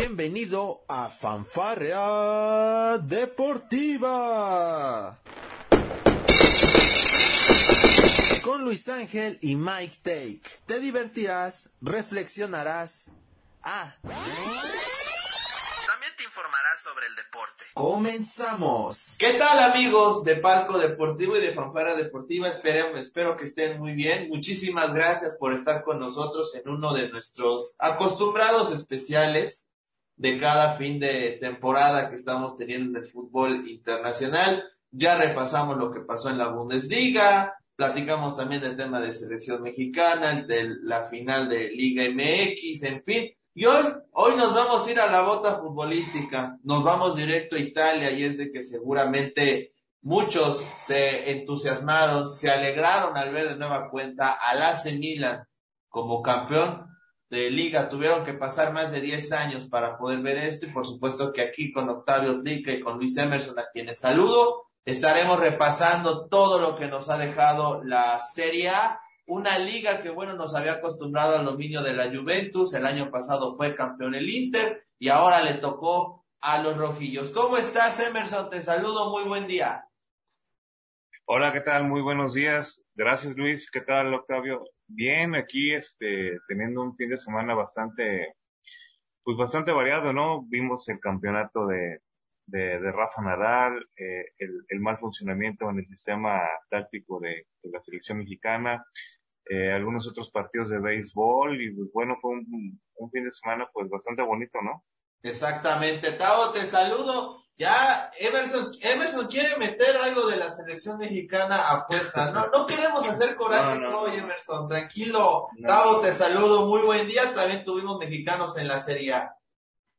Bienvenido a Fanfarrea Deportiva. Con Luis Ángel y Mike Take. Te divertirás, reflexionarás. Ah. También te informarás sobre el deporte. Comenzamos. ¿Qué tal amigos de Palco Deportivo y de Fanfara Deportiva? Espero, espero que estén muy bien. Muchísimas gracias por estar con nosotros en uno de nuestros acostumbrados especiales de cada fin de temporada que estamos teniendo en el fútbol internacional. Ya repasamos lo que pasó en la Bundesliga, platicamos también del tema de selección mexicana, de la final de Liga MX, en fin. Y hoy, hoy nos vamos a ir a la bota futbolística, nos vamos directo a Italia y es de que seguramente muchos se entusiasmaron, se alegraron al ver de nueva cuenta al AC Milan como campeón de liga. Tuvieron que pasar más de 10 años para poder ver esto y por supuesto que aquí con Octavio Tlica y con Luis Emerson, a quienes saludo, estaremos repasando todo lo que nos ha dejado la Serie A. Una liga que, bueno, nos había acostumbrado al dominio de la Juventus. El año pasado fue campeón el Inter y ahora le tocó a los rojillos. ¿Cómo estás, Emerson? Te saludo. Muy buen día. Hola, ¿qué tal? Muy buenos días. Gracias, Luis. ¿Qué tal, Octavio? Bien, aquí este, teniendo un fin de semana bastante, pues bastante variado, ¿no? Vimos el campeonato de, de, de Rafa Nadal, eh, el, el, mal funcionamiento en el sistema táctico de, de la selección mexicana, eh, algunos otros partidos de béisbol y pues, bueno, fue un, un fin de semana pues bastante bonito, ¿no? Exactamente, Tavo, te saludo. Ya Emerson, Emerson quiere meter algo de la selección mexicana a apuesta. No, no queremos hacer corajes no, no, hoy, Emerson. Tranquilo. No. Tavo, te saludo. Muy buen día. También tuvimos mexicanos en la Serie A.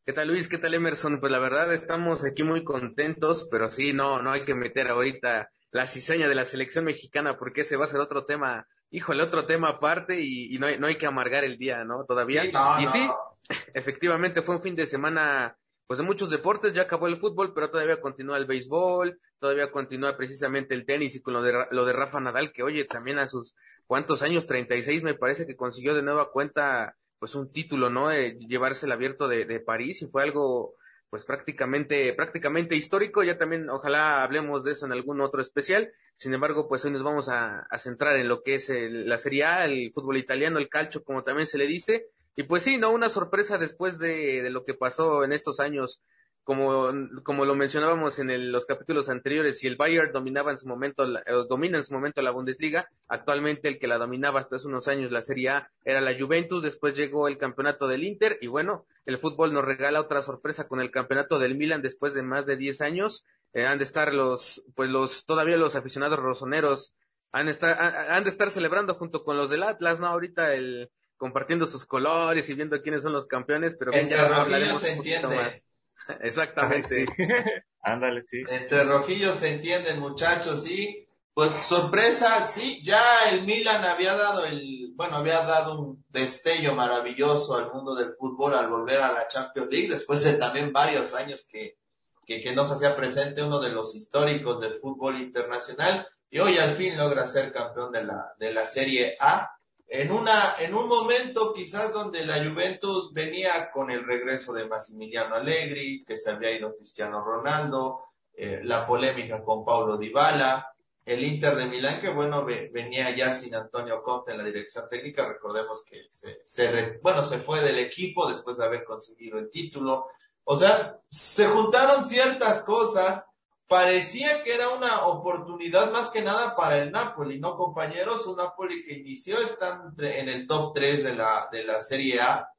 ¿Qué tal Luis? ¿Qué tal Emerson? Pues la verdad estamos aquí muy contentos, pero sí, no, no hay que meter ahorita la cizaña de la selección mexicana porque ese va a ser otro tema, híjole, otro tema aparte y, y no, hay, no hay que amargar el día, ¿no? Todavía. Sí, no, y sí, efectivamente fue un fin de semana pues de muchos deportes, ya acabó el fútbol, pero todavía continúa el béisbol, todavía continúa precisamente el tenis y con lo de, lo de Rafa Nadal, que oye, también a sus cuántos años, 36 me parece que consiguió de nueva cuenta pues un título, ¿no? De llevarse el abierto de, de París y fue algo pues prácticamente, prácticamente histórico, ya también ojalá hablemos de eso en algún otro especial, sin embargo pues hoy nos vamos a, a centrar en lo que es el, la Serie A, el fútbol italiano, el calcio como también se le dice, y pues sí, ¿no? Una sorpresa después de, de lo que pasó en estos años, como, como lo mencionábamos en el, los capítulos anteriores, si el Bayern dominaba en su momento, la, domina en su momento la Bundesliga, actualmente el que la dominaba hasta hace unos años la Serie A era la Juventus, después llegó el campeonato del Inter, y bueno, el fútbol nos regala otra sorpresa con el campeonato del Milan después de más de 10 años, eh, han de estar los, pues los, todavía los aficionados rosoneros, han estar, han de estar celebrando junto con los del Atlas, ¿no? Ahorita el, compartiendo sus colores y viendo quiénes son los campeones, pero Entre ya hablaremos un poquito más. Exactamente. Sí. Ándale, sí. Entre rojillos se entienden, muchachos, sí. Pues sorpresa, sí, ya el Milan había dado el, bueno, había dado un destello maravilloso al mundo del fútbol al volver a la Champions League, después de también varios años que, que, que no se hacía presente uno de los históricos del fútbol internacional, y hoy al fin logra ser campeón de la, de la Serie A en una en un momento quizás donde la Juventus venía con el regreso de Massimiliano Allegri, que se había ido Cristiano Ronaldo, eh, la polémica con Paulo Dybala, el Inter de Milán que bueno ve, venía ya sin Antonio Conte en la dirección técnica, recordemos que se, se bueno se fue del equipo después de haber conseguido el título, o sea se juntaron ciertas cosas parecía que era una oportunidad más que nada para el Napoli, ¿no, compañeros? Un Napoli que inició, está en el top 3 de la, de la Serie A.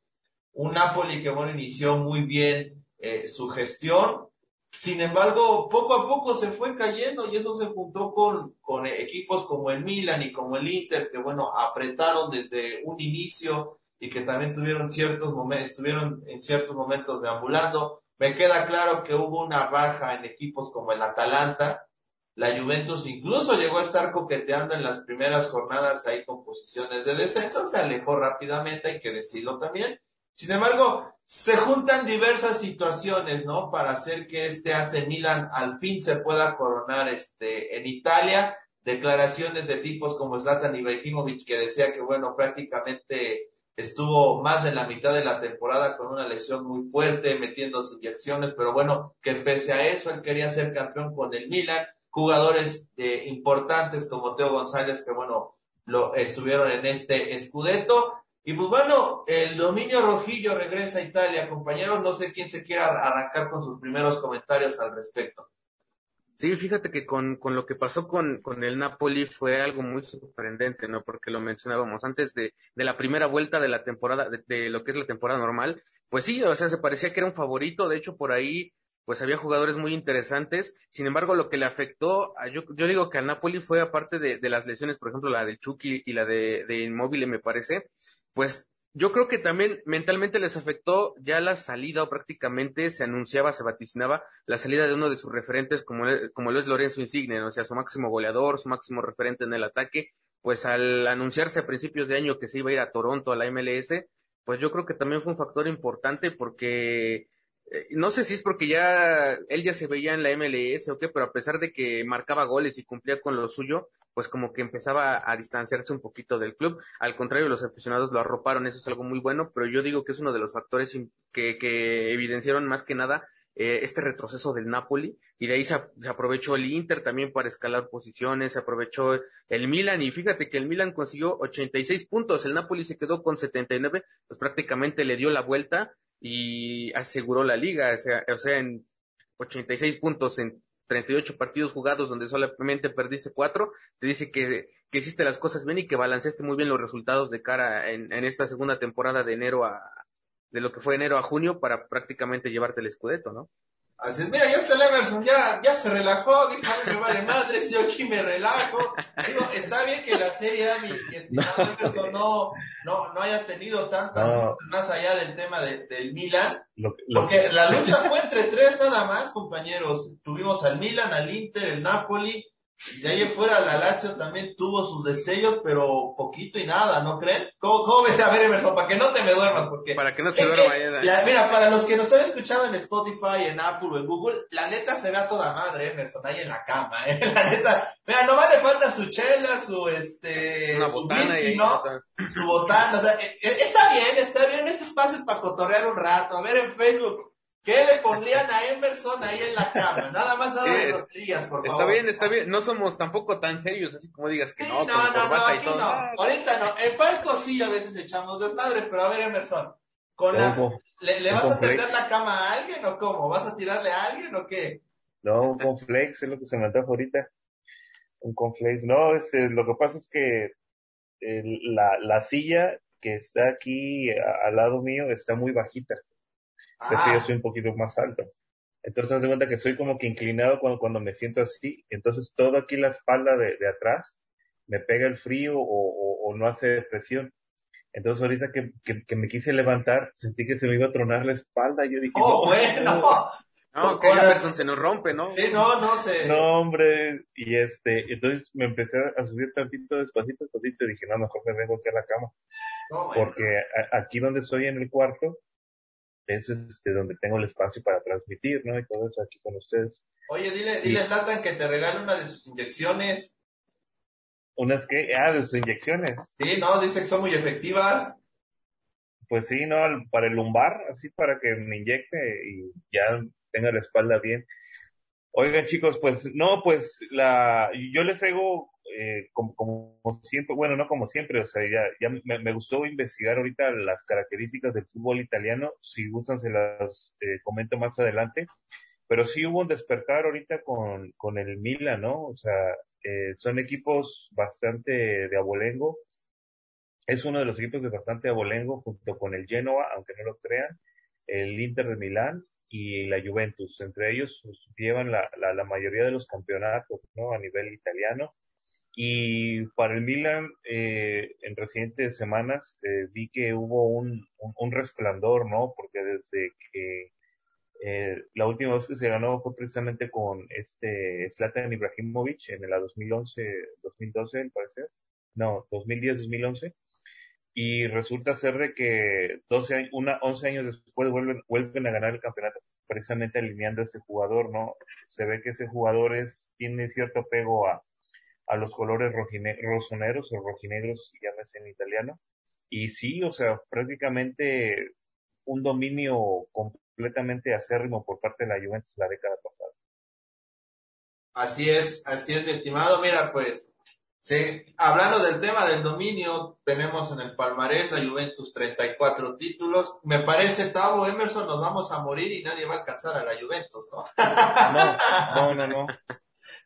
Un Napoli que, bueno, inició muy bien eh, su gestión. Sin embargo, poco a poco se fue cayendo y eso se juntó con, con equipos como el Milan y como el Inter, que, bueno, apretaron desde un inicio y que también tuvieron ciertos momentos, estuvieron en ciertos momentos deambulando me queda claro que hubo una baja en equipos como el Atalanta. La Juventus incluso llegó a estar coqueteando en las primeras jornadas ahí con posiciones de descenso, se alejó rápidamente, hay que decirlo también. Sin embargo, se juntan diversas situaciones, ¿no? Para hacer que este AC Milan al fin se pueda coronar este, en Italia. Declaraciones de tipos como Zlatan Ibrahimovic que decía que, bueno, prácticamente estuvo más de la mitad de la temporada con una lesión muy fuerte, metiendo inyecciones, pero bueno, que pese a eso él quería ser campeón con el Milan, jugadores eh, importantes como Teo González que bueno, lo estuvieron en este escudeto. Y pues bueno, el dominio rojillo regresa a Italia, compañeros. No sé quién se quiera arrancar con sus primeros comentarios al respecto. Sí, fíjate que con, con lo que pasó con, con el Napoli fue algo muy sorprendente, ¿no? Porque lo mencionábamos antes de, de la primera vuelta de la temporada, de, de, lo que es la temporada normal. Pues sí, o sea, se parecía que era un favorito. De hecho, por ahí, pues había jugadores muy interesantes. Sin embargo, lo que le afectó, a, yo, yo digo que al Napoli fue aparte de, de las lesiones, por ejemplo, la del Chucky y la de, de Inmóvil, me parece, pues yo creo que también mentalmente les afectó ya la salida o prácticamente se anunciaba, se vaticinaba la salida de uno de sus referentes como, como lo es Lorenzo Insigne, o sea, su máximo goleador, su máximo referente en el ataque, pues al anunciarse a principios de año que se iba a ir a Toronto a la MLS, pues yo creo que también fue un factor importante porque eh, no sé si es porque ya él ya se veía en la MLS o qué, pero a pesar de que marcaba goles y cumplía con lo suyo, pues como que empezaba a distanciarse un poquito del club. Al contrario, los aficionados lo arroparon, eso es algo muy bueno, pero yo digo que es uno de los factores que, que evidenciaron más que nada eh, este retroceso del Napoli y de ahí se, aprovechó el Inter también para escalar posiciones, se aprovechó el Milan y fíjate que el Milan consiguió 86 puntos, el Napoli se quedó con 79, pues prácticamente le dio la vuelta y aseguró la liga, o sea, o sea en 86 puntos en 38 partidos jugados donde solamente perdiste cuatro, te dice que, que hiciste las cosas bien y que balanceaste muy bien los resultados de cara en, en esta segunda temporada de enero a, de lo que fue enero a junio para prácticamente llevarte el escudeto, ¿no? Así es, mira, ya está el Emerson, ya, ya se relajó, dijo, me vale madre, yo aquí me relajo. Digo, está bien que la serie, mi, mi estimado no. Emerson, no, no, no haya tenido tanta no. más allá del tema de, del Milan, lo, lo, porque la lucha fue entre tres nada más, compañeros. Tuvimos al Milan, al Inter, el Napoli, de ahí fuera la Lazio también tuvo sus destellos, pero poquito y nada, ¿no creen? ¿Cómo, cómo ves a ver, Emerson? Para que no te me duermas, porque... Para que no se duerma. Que, ya, mira, para los que nos están escuchando en Spotify, en Apple o en Google, la neta se ve a toda madre, Emerson, ahí en la cama, ¿eh? La neta, mira, nomás le falta su chela, su, este... Una su botana whisky, y ¿no? Su botana, o sea, eh, está bien, está bien, este espacio es para cotorrear un rato, a ver en Facebook, ¿Qué le pondrían a Emerson ahí en la cama? Nada más nada de rostillas, por favor. Está bien, está bien. No somos tampoco tan serios, así como digas que no, sí, no, con no, no, aquí y todo. no. Ahorita no. En palco sí a veces echamos desmadre, pero a ver, Emerson. Con la, ¿Le, le vas a tender la cama a alguien o cómo? ¿Vas a tirarle a alguien o qué? No, un conflex es lo que se me antoja ahorita. Un conflex. No, es, eh, lo que pasa es que el, la, la silla que está aquí a, al lado mío está muy bajita. Ah. Es que yo soy un poquito más alto. Entonces, haz de cuenta que soy como que inclinado cuando, cuando me siento así. Entonces, todo aquí la espalda de, de atrás me pega el frío o, o, o, no hace presión. Entonces, ahorita que, que, que, me quise levantar, sentí que se me iba a tronar la espalda. Y yo dije, oh, no, bueno. No, que Emerson se nos rompe, ¿no? Sí, no, no sé. No, hombre. Y este, entonces me empecé a subir tantito, despacito, despacito, y dije, no, mejor me vengo aquí a la cama. Bueno. Porque a, aquí donde estoy en el cuarto, es este, donde tengo el espacio para transmitir, ¿no? Y todo eso aquí con ustedes. Oye, dile, dile a Latan que te regale una de sus inyecciones. ¿Unas qué? Ah, de sus inyecciones. Sí, no, dice que son muy efectivas. Pues sí, ¿no? Para el lumbar, así para que me inyecte y ya tenga la espalda bien. Oigan, chicos, pues, no, pues, la, yo les traigo, eh, como, como, siempre, bueno, no como siempre, o sea, ya, me, gustó investigar ahorita las características del fútbol italiano, si gustan se las eh, comento más adelante, pero sí hubo un despertar ahorita con, con el Milan, ¿no? O sea, eh, son equipos bastante de abolengo, es uno de los equipos de bastante abolengo junto con el Genoa, aunque no lo crean, el Inter de Milán y la Juventus. Entre ellos pues, llevan la, la, la, mayoría de los campeonatos ¿no? a nivel italiano. Y para el Milan, eh, en recientes semanas, eh, vi que hubo un, un, resplandor, ¿no? Porque desde que eh, la última vez que se ganó fue precisamente con este Zlatan Ibrahimovic en la 2011, 2012, al parecer. No, 2010-2011 y resulta ser de que 12, una, 11 años después vuelven, vuelven a ganar el campeonato precisamente alineando a ese jugador, ¿no? Se ve que ese jugador es, tiene cierto apego a, a los colores rojine, rosoneros o rojinegros, llámese en italiano, Y sí, o sea, prácticamente un dominio completamente acérrimo por parte de la Juventus la década pasada. Así es, así es, mi estimado. Mira, pues, sí, hablando del tema del dominio, tenemos en el palmarés la Juventus 34 títulos. Me parece, Tavo Emerson, nos vamos a morir y nadie va a alcanzar a la Juventus, ¿no? No, no, no,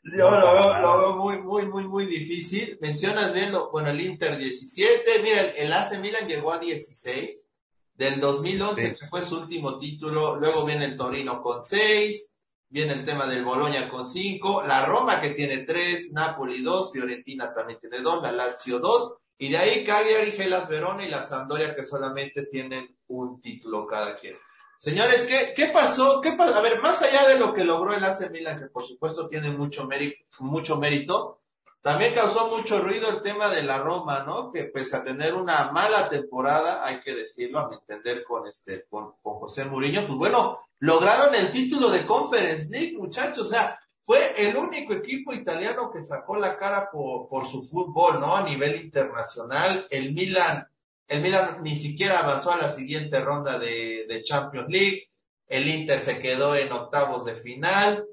Yo lo, veo, lo veo muy, muy, muy, muy difícil. Mencionas bien, lo, bueno, el Inter 17. Mira, el, AC Milan llegó a 16. Del 2011, que fue su último título. Luego viene el Torino con 6 viene el tema del Boloña con cinco, la Roma que tiene tres, Napoli dos, Fiorentina también tiene dos, la Lazio dos, y de ahí Cagliari, Gelas Verona y la Sampdoria que solamente tienen un título cada quien. Señores, ¿qué, qué pasó? ¿Qué pasó? A ver, más allá de lo que logró el AC Milan, que por supuesto tiene mucho mérito, mucho mérito, también causó mucho ruido el tema de la Roma, ¿no? Que pese a tener una mala temporada, hay que decirlo, a mi entender con este, con, con José Mourinho, pues bueno, lograron el título de Conference League, muchachos, o sea, fue el único equipo italiano que sacó la cara por, por su fútbol, ¿no? A nivel internacional, el Milan, el Milan ni siquiera avanzó a la siguiente ronda de, de Champions League, el Inter se quedó en octavos de final,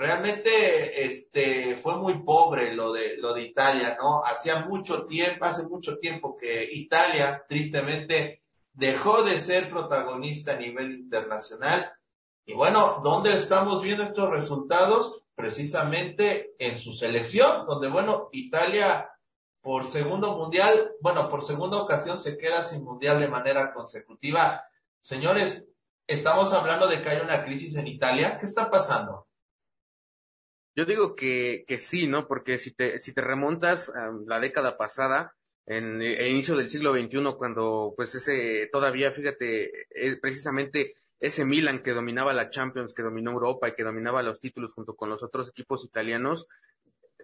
realmente este fue muy pobre lo de lo de Italia, ¿no? Hacía mucho tiempo, hace mucho tiempo que Italia tristemente dejó de ser protagonista a nivel internacional. Y bueno, ¿dónde estamos viendo estos resultados? Precisamente en su selección, donde bueno, Italia por segundo mundial, bueno, por segunda ocasión se queda sin mundial de manera consecutiva. Señores, estamos hablando de que hay una crisis en Italia. ¿Qué está pasando? Yo digo que, que sí, ¿no? Porque si te, si te remontas a la década pasada, en el inicio del siglo XXI, cuando pues ese, todavía, fíjate, eh, precisamente ese Milan que dominaba la Champions, que dominó Europa y que dominaba los títulos junto con los otros equipos italianos,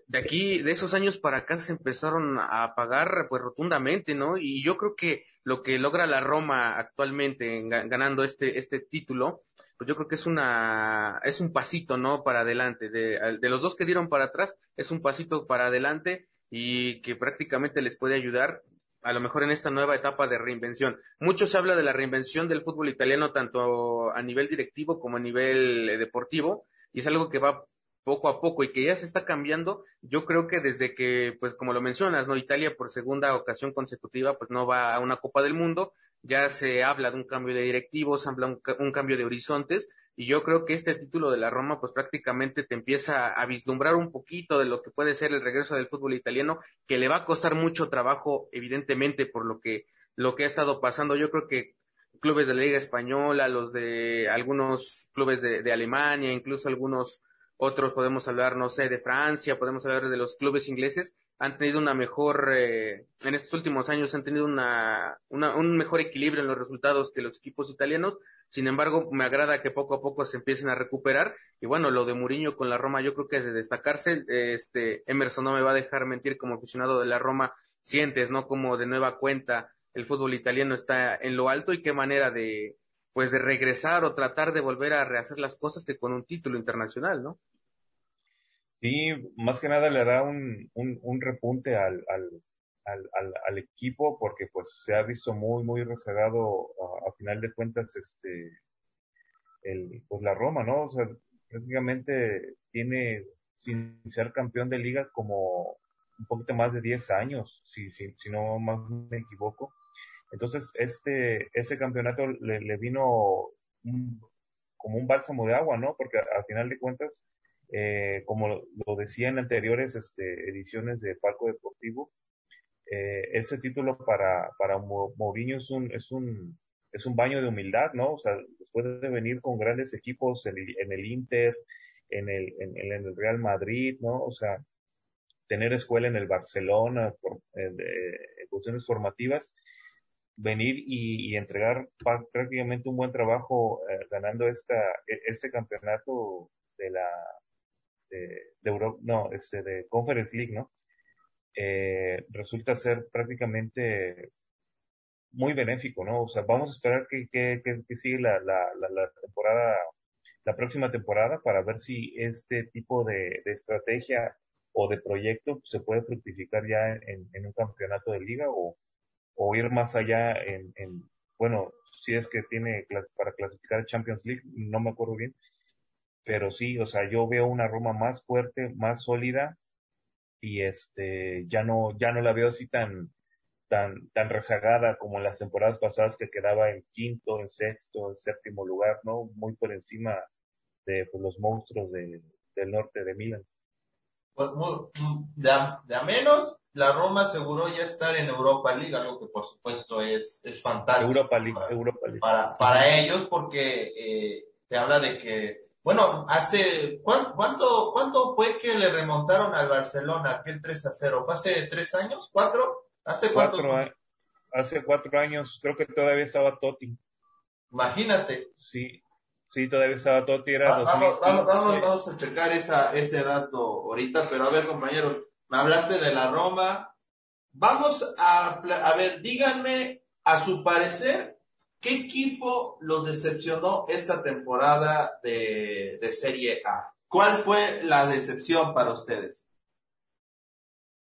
de aquí, de esos años para acá se empezaron a pagar pues rotundamente, ¿no? Y yo creo que lo que logra la Roma actualmente ganando este, este título, pues yo creo que es una, es un pasito, ¿no? Para adelante. De, de los dos que dieron para atrás, es un pasito para adelante y que prácticamente les puede ayudar a lo mejor en esta nueva etapa de reinvención. Mucho se habla de la reinvención del fútbol italiano tanto a nivel directivo como a nivel eh, deportivo y es algo que va poco a poco y que ya se está cambiando. Yo creo que desde que, pues como lo mencionas, ¿no? Italia por segunda ocasión consecutiva, pues no va a una Copa del Mundo ya se habla de un cambio de directivos, se habla un, un cambio de horizontes, y yo creo que este título de la Roma, pues prácticamente te empieza a vislumbrar un poquito de lo que puede ser el regreso del fútbol italiano, que le va a costar mucho trabajo, evidentemente, por lo que, lo que ha estado pasando. Yo creo que clubes de la Liga Española, los de algunos clubes de, de Alemania, incluso algunos otros podemos hablar, no sé, de Francia, podemos hablar de los clubes ingleses, han tenido una mejor, eh, en estos últimos años han tenido una, una, un mejor equilibrio en los resultados que los equipos italianos. Sin embargo, me agrada que poco a poco se empiecen a recuperar. Y bueno, lo de Mourinho con la Roma yo creo que es de destacarse. Este, Emerson no me va a dejar mentir como aficionado de la Roma. Sientes, ¿no? Como de nueva cuenta el fútbol italiano está en lo alto y qué manera de, pues de regresar o tratar de volver a rehacer las cosas que con un título internacional, ¿no? Sí, más que nada le da un, un, un repunte al, al, al, al, equipo porque pues se ha visto muy, muy rezagado a, final de cuentas este, el, pues la Roma, ¿no? O sea, prácticamente tiene sin ser campeón de liga como un poquito más de 10 años, si, si, si no más me equivoco. Entonces, este, ese campeonato le, vino como un bálsamo de agua, ¿no? Porque a final de cuentas, eh, como lo decía en anteriores este, ediciones de Palco Deportivo, eh, ese título para, para Mourinho es un, es, un, es un baño de humildad, ¿no? O sea, después de venir con grandes equipos en el, en Inter, en el, en, el Real Madrid, ¿no? O sea, tener escuela en el Barcelona, por, en, cuestiones formativas, venir y, y entregar prácticamente un buen trabajo eh, ganando esta, e, este campeonato de la, de, Europa, no, este, de Conference League, ¿no? Eh, resulta ser prácticamente muy benéfico, ¿no? O sea, vamos a esperar que, que, que, sigue la, la, la, temporada, la próxima temporada para ver si este tipo de, estrategia o de proyecto se puede fructificar ya en, un campeonato de liga o, o ir más allá en, en bueno, si es que tiene para clasificar Champions League, no me acuerdo bien, pero sí, o sea, yo veo una Roma más fuerte, más sólida y este ya no ya no la veo así tan tan tan rezagada como en las temporadas pasadas que quedaba en quinto, en sexto, en séptimo lugar, ¿no? Muy por encima de pues, los monstruos de, del norte de Milán. Pues, de, a, de a menos, la Roma aseguró ya estar en Europa League, algo que por supuesto es, es fantástico. Europa League, para, Europa League. Para, para ellos, porque eh, te habla de que, bueno, hace, ¿cuánto, ¿cuánto fue que le remontaron al Barcelona aquel 3 a 0? ¿Fue hace tres años? ¿Cuatro? ¿Hace cuatro? hace cuatro años, creo que todavía estaba Totti. Imagínate. Sí, Sí, todavía estaba Totti, era vamos, vamos, vamos, vamos, a checar esa, ese dato ahorita, pero a ver, compañero, me hablaste de la Roma. Vamos a, a ver, díganme, a su parecer, ¿qué equipo los decepcionó esta temporada de, Serie A? ¿Cuál fue la decepción para ustedes?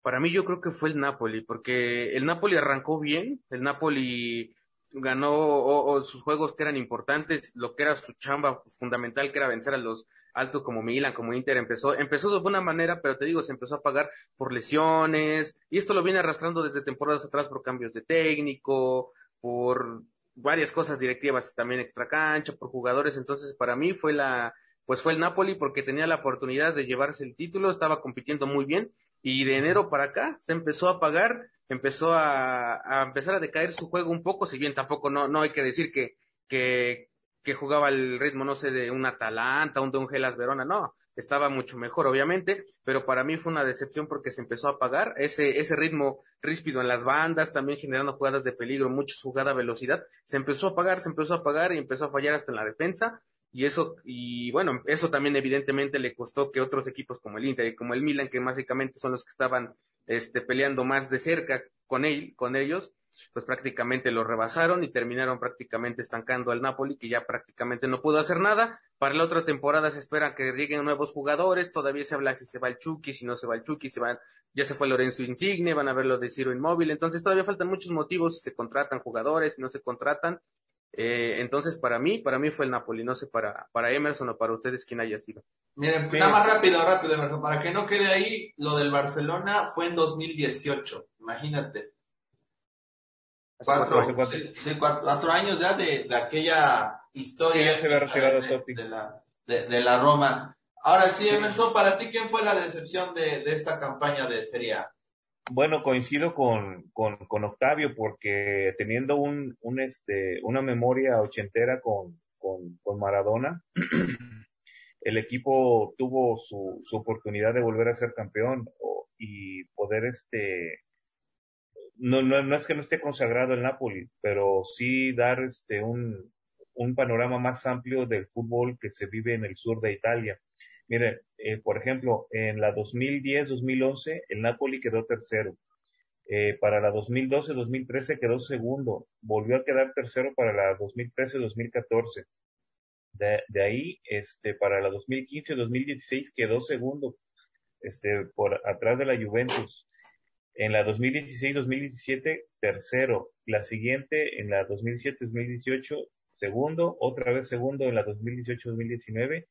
Para mí yo creo que fue el Napoli, porque el Napoli arrancó bien, el Napoli ganó o, sus juegos que eran importantes, lo que era su chamba fundamental, que era vencer a los altos como Milan, como Inter, empezó, empezó de buena manera, pero te digo, se empezó a pagar por lesiones, y esto lo viene arrastrando desde temporadas atrás por cambios de técnico, por varias cosas directivas también extra cancha, por jugadores, entonces para mí fue la, pues fue el Napoli porque tenía la oportunidad de llevarse el título, estaba compitiendo muy bien, y de enero para acá se empezó a pagar empezó a, a, empezar a decaer su juego un poco, si bien tampoco no, no hay que decir que, que, que jugaba el ritmo, no sé, de un Atalanta, un de un Gelas Verona, no, estaba mucho mejor, obviamente, pero para mí fue una decepción porque se empezó a apagar ese, ese ritmo ríspido en las bandas, también generando jugadas de peligro, mucha jugada velocidad, se empezó a apagar, se empezó a apagar y empezó a fallar hasta en la defensa, y eso, y bueno, eso también evidentemente le costó que otros equipos como el Inter y como el Milan, que básicamente son los que estaban este, peleando más de cerca con, él, con ellos, pues prácticamente lo rebasaron y terminaron prácticamente estancando al Napoli, que ya prácticamente no pudo hacer nada. Para la otra temporada se espera que lleguen nuevos jugadores, todavía se habla si se va el Chucky, si no se va el Chucky, se va, ya se fue Lorenzo Insigne, van a ver lo de Ciro Inmóvil, entonces todavía faltan muchos motivos si se contratan jugadores, si no se contratan. Eh, entonces, para mí, para mí fue el Napoli, no sé para, para Emerson o para ustedes quién haya sido. Miren, nada más rápido, rápido, para que no quede ahí, lo del Barcelona fue en 2018, imagínate. Cuatro, cuatro, años ya de, de aquella historia se retirado de, la, de, la Roma. Ahora sí, Emerson, para ti, ¿quién fue la decepción de, de esta campaña de Serie A? Bueno, coincido con, con, con, Octavio porque teniendo un, un este, una memoria ochentera con, con, con Maradona, el equipo tuvo su, su oportunidad de volver a ser campeón y poder este no, no, no es que no esté consagrado el Napoli, pero sí dar este un, un panorama más amplio del fútbol que se vive en el sur de Italia. Mire, eh, por ejemplo, en la 2010-2011 el Napoli quedó tercero. Eh, para la 2012-2013 quedó segundo. Volvió a quedar tercero para la 2013-2014. De, de, ahí, este, para la 2015-2016 quedó segundo, este, por atrás de la Juventus. En la 2016-2017, tercero. La siguiente, en la 2017-2018, segundo. Otra vez segundo en la 2018-2019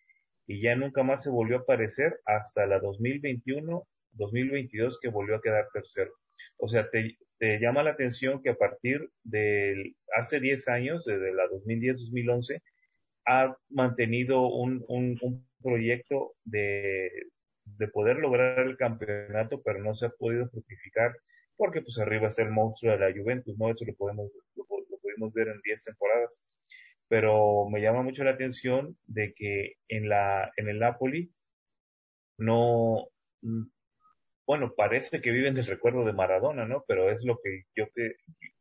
y ya nunca más se volvió a aparecer hasta la 2021, 2022 que volvió a quedar tercero. O sea, te, te llama la atención que a partir de hace 10 años, desde la 2010-2011, ha mantenido un, un, un proyecto de, de poder lograr el campeonato, pero no se ha podido fructificar porque pues arriba está el monstruo de la Juventus, ¿no? Eso lo podemos, lo, lo pudimos ver en 10 temporadas. Pero me llama mucho la atención de que en la en el Napoli no bueno parece que viven del recuerdo de Maradona no pero es lo que yo que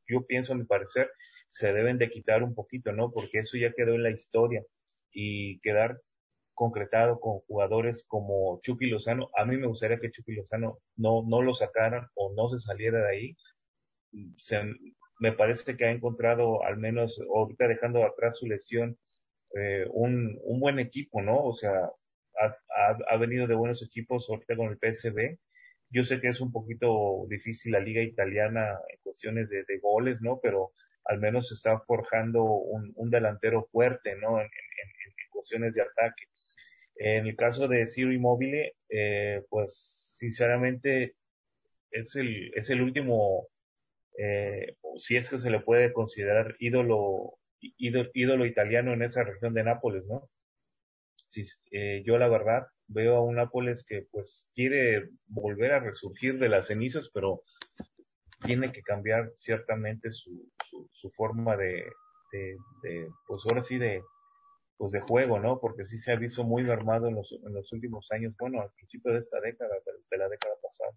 yo pienso a mi parecer se deben de quitar un poquito no porque eso ya quedó en la historia y quedar concretado con jugadores como Chucky Lozano a mí me gustaría que Chucky Lozano no no lo sacaran o no se saliera de ahí me parece que ha encontrado, al menos ahorita dejando atrás su lesión, eh, un, un buen equipo, ¿no? O sea, ha, ha, ha, venido de buenos equipos ahorita con el PSB yo sé que es un poquito difícil la liga italiana en cuestiones de, goles, ¿no? Pero al menos se está forjando un, delantero fuerte, ¿no? En, cuestiones de ataque. En el caso de Ciro Immobile, eh, pues sinceramente es el, es el último, eh, si es que se le puede considerar ídolo, ídolo, ídolo italiano en esa región de Nápoles, ¿no? Si, eh, yo la verdad veo a un Nápoles que pues quiere volver a resurgir de las cenizas, pero tiene que cambiar ciertamente su, su, forma de, de, pues ahora sí de, pues de juego, ¿no? Porque sí se ha visto muy mermado en los, en los últimos años, bueno, al principio de esta década, de, la década pasada.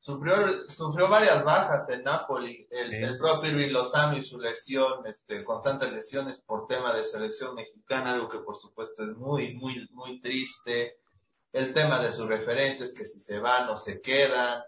Sufrió, sufrió varias bajas en Napoli, el, el propio Irving Lozano y su lesión, este, constantes lesiones por tema de selección mexicana, algo que por supuesto es muy, muy, muy triste el tema de sus referentes, que si se van o se quedan.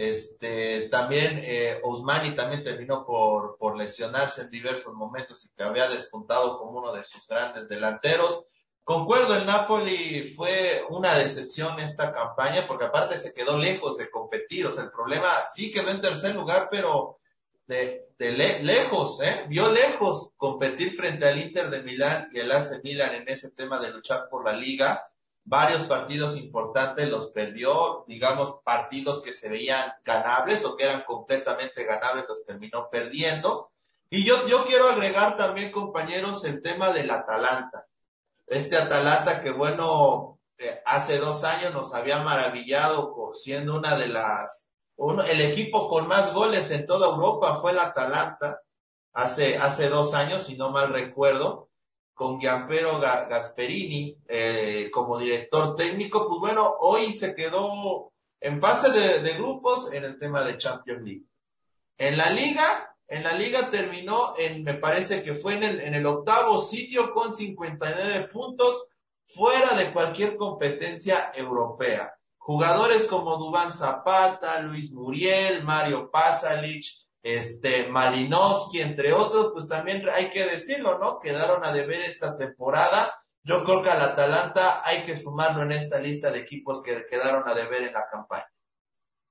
Este, también eh, Ousmani también terminó por, por lesionarse en diversos momentos y que había despuntado como uno de sus grandes delanteros. Concuerdo, el Napoli fue una decepción esta campaña porque aparte se quedó lejos de competir. O sea, el problema sí quedó en tercer lugar, pero de, de lejos, ¿eh? Vio lejos competir frente al Inter de Milán y el AC Milán en ese tema de luchar por la liga varios partidos importantes los perdió, digamos, partidos que se veían ganables o que eran completamente ganables los terminó perdiendo. Y yo, yo quiero agregar también, compañeros, el tema del Atalanta. Este Atalanta que, bueno, eh, hace dos años nos había maravillado siendo una de las, el equipo con más goles en toda Europa fue el Atalanta hace, hace dos años, si no mal recuerdo con Gianpero Gasperini eh, como director técnico, pues bueno, hoy se quedó en fase de, grupos en el tema de Champions League. En la liga, en la liga terminó en, me parece que fue en el, en el octavo sitio con 59 puntos fuera de cualquier competencia europea. Jugadores como Dubán Zapata, Luis Muriel, Mario Pasalic, este Malinovsky, entre otros, pues también hay que decirlo, ¿no? Quedaron a deber esta temporada. Yo creo que al Atalanta hay que sumarlo en esta lista de equipos que quedaron a deber en la campaña.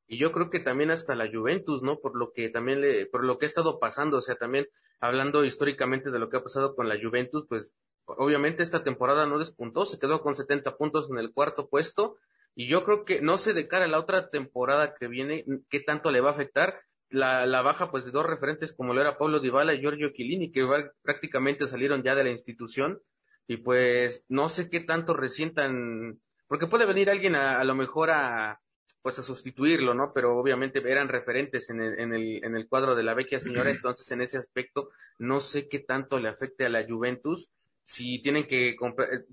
Y yo creo que también hasta la Juventus, ¿no? Por lo que también le, por lo que ha estado pasando, o sea, también hablando históricamente de lo que ha pasado con la Juventus, pues obviamente esta temporada no despuntó, se quedó con 70 puntos en el cuarto puesto, y yo creo que no sé de cara a la otra temporada que viene qué tanto le va a afectar, la, la baja pues de dos referentes como lo era Pablo Dybala y Giorgio Chiellini que prácticamente salieron ya de la institución y pues no sé qué tanto resientan porque puede venir alguien a, a lo mejor a pues a sustituirlo, ¿no? Pero obviamente eran referentes en el, en el, en el cuadro de la vecchia señora, entonces en ese aspecto no sé qué tanto le afecte a la Juventus si tienen que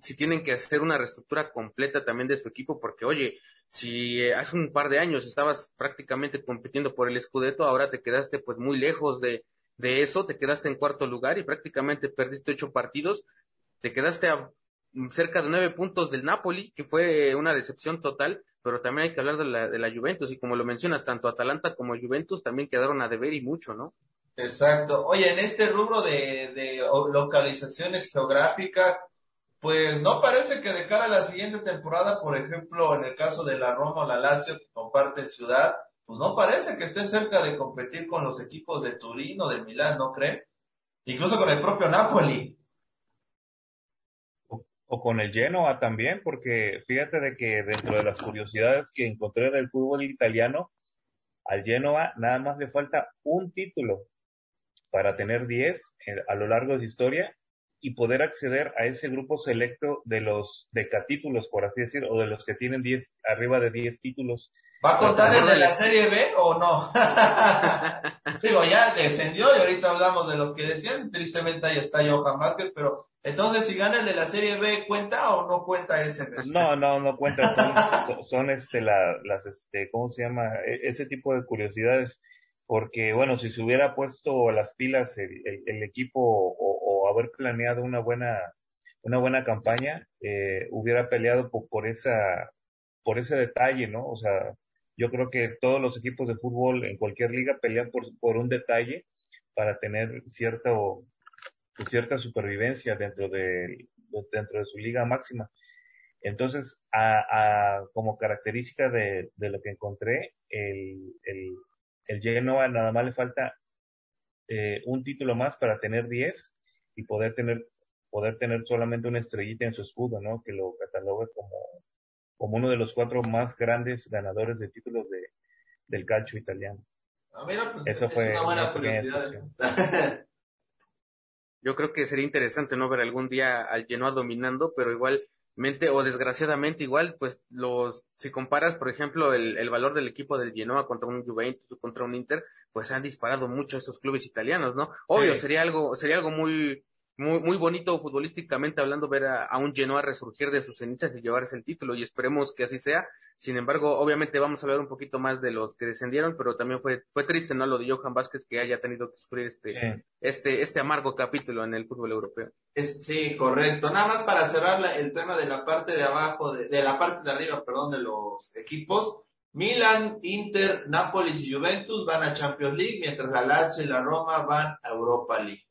si tienen que hacer una reestructura completa también de su equipo porque oye si eh, hace un par de años estabas prácticamente compitiendo por el Scudetto, ahora te quedaste pues muy lejos de, de eso, te quedaste en cuarto lugar y prácticamente perdiste ocho partidos, te quedaste a mm, cerca de nueve puntos del Napoli, que fue una decepción total, pero también hay que hablar de la, de la Juventus y como lo mencionas, tanto Atalanta como Juventus también quedaron a deber y mucho, ¿no? Exacto. Oye, en este rubro de, de localizaciones geográficas, pues no parece que de cara a la siguiente temporada, por ejemplo, en el caso de la Roma o la Lazio que comparten ciudad, pues no parece que estén cerca de competir con los equipos de Turín o de Milán, ¿no creen? Incluso con el propio Napoli. O, con el Genoa también, porque fíjate de que dentro de las curiosidades que encontré del fútbol italiano, al Genoa nada más le falta un título para tener 10 eh, a lo largo de su historia y poder acceder a ese grupo selecto de los decatítulos, por así decir, o de los que tienen 10, arriba de 10 títulos. ¿Va a contar el de la Serie B o no? Digo, ya descendió y ahorita hablamos de los que decían, tristemente ahí está Johan Vázquez, pero entonces si gana el de la Serie B, ¿cuenta o no cuenta ese? No, no, no cuenta, son, son este, la, las, este, ¿cómo se llama? E, ese tipo de curiosidades porque bueno, si se hubiera puesto las pilas el, el, equipo o, haber planeado una buena, una buena campaña, eh, hubiera peleado por, esa, por ese detalle, ¿no? O sea, yo creo que todos los equipos de fútbol en cualquier liga pelean por, por un detalle para tener cierto, pues, cierta supervivencia dentro de, dentro de su liga máxima. Entonces, a, como característica de, lo que encontré, el, el, el Genoa nada más le falta eh, un título más para tener 10 y poder tener poder tener solamente una estrellita en su escudo, ¿no? Que lo catalogue como, como uno de los cuatro más grandes ganadores de títulos de, del calcio italiano. Ah, pues, Eso fue una buena curiosidad. Yo creo que sería interesante no ver algún día al Genoa dominando, pero igualmente o desgraciadamente igual, pues los si comparas, por ejemplo, el, el valor del equipo del Genoa contra un Juventus contra un Inter, pues han disparado mucho estos clubes italianos, ¿no? Obvio, sería algo sería algo muy muy, muy bonito futbolísticamente hablando ver a, un Genoa resurgir de sus cenizas y llevarse el título y esperemos que así sea. Sin embargo, obviamente vamos a hablar un poquito más de los que descendieron, pero también fue, fue triste, ¿no? Lo de Johan Vázquez que haya tenido que sufrir este, este, este amargo capítulo en el fútbol europeo. sí, correcto. Nada más para cerrar el tema de la parte de abajo, de, de la parte de arriba, perdón, de los equipos. Milan, Inter, Nápoles y Juventus van a Champions League, mientras la Lazio y la Roma van a Europa League.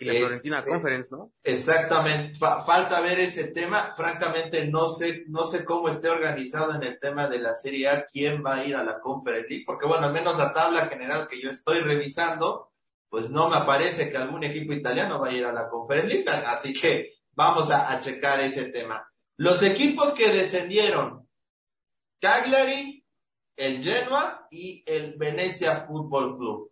Y la Florentina este, Conference, ¿no? Exactamente. falta ver ese tema. Francamente, no sé, no sé cómo esté organizado en el tema de la Serie A, quién va a ir a la Conference League, porque bueno, al menos la tabla general que yo estoy revisando, pues no me parece que algún equipo italiano va a ir a la Conference League, así que vamos a, a checar ese tema. Los equipos que descendieron, Cagliari, el Genoa y el Venecia Football Club.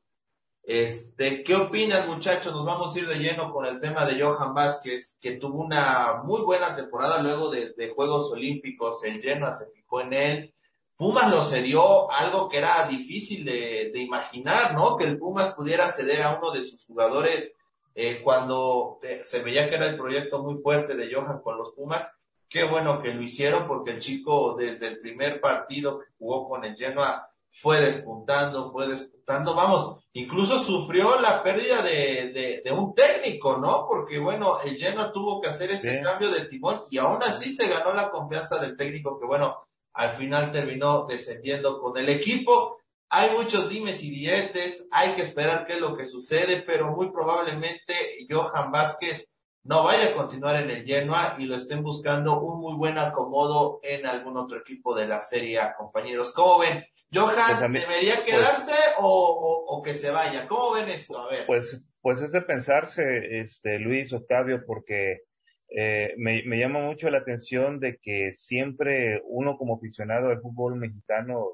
Este, ¿qué opinan muchachos? Nos vamos a ir de lleno con el tema de Johan Vázquez, que tuvo una muy buena temporada luego de, Juegos Olímpicos, el lleno se fijó en él. Pumas lo cedió, algo que era difícil de, imaginar, ¿no? Que el Pumas pudiera ceder a uno de sus jugadores eh, cuando eh, se veía que era el proyecto muy fuerte de Johan con los Pumas. Qué bueno que lo hicieron porque el chico desde el primer partido que jugó con el Genoa fue despuntando, fue despuntando, vamos, incluso sufrió la pérdida de, de, un técnico, ¿no? Porque bueno, el Genoa tuvo que hacer este cambio de timón y aún así se ganó la confianza del técnico que bueno, al final terminó descendiendo con el equipo. Hay muchos dimes y dietes, hay que esperar qué es lo que sucede, pero muy probablemente Johan Vázquez no vaya a continuar en el Genoa y lo estén buscando un muy buen acomodo en algún otro equipo de la Serie A, compañeros. ¿Cómo ven? Johan, pues ¿debería pues quedarse o, o, que se vaya? ¿Cómo ven esto? A ver. Pues, pues es de pensarse, este, Luis Octavio, porque eh, me, me, llama mucho la atención de que siempre uno como aficionado al fútbol mexicano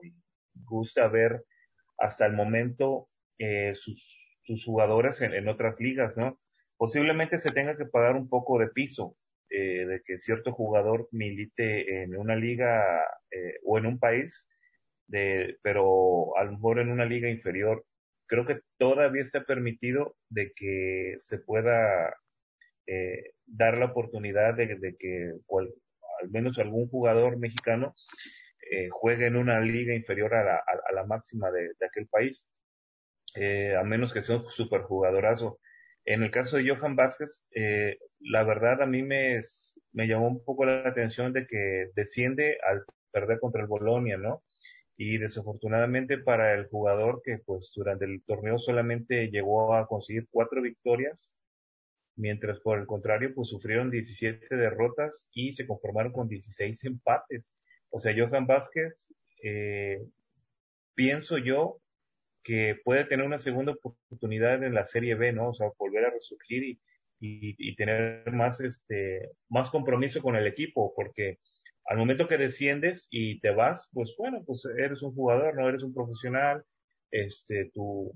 gusta ver hasta el momento eh, sus, sus jugadores en, en, otras ligas, ¿no? Posiblemente se tenga que pagar un poco de piso, eh, de que cierto jugador milite en una liga eh, o en un país de, pero a lo mejor en una liga inferior, creo que todavía está permitido de que se pueda eh, dar la oportunidad de, que al menos algún jugador mexicano eh, juegue en una liga inferior a la, a, la máxima de, aquel país, eh, a menos que sea un superjugadorazo. En el caso de Johan Vázquez, eh, la verdad a mí me, me llamó un poco la atención de que desciende al perder contra el Bolonia, ¿no? Y desafortunadamente para el jugador que pues durante el torneo solamente llegó a conseguir cuatro victorias, mientras por el contrario pues sufrieron 17 derrotas y se conformaron con 16 empates. O sea, Johan Vázquez, eh, pienso yo que puede tener una segunda oportunidad en la Serie B, ¿no? O sea, volver a resurgir y, y, y tener más, este, más compromiso con el equipo, porque al momento que desciendes y te vas, pues bueno, pues eres un jugador, no eres un profesional, este, tu,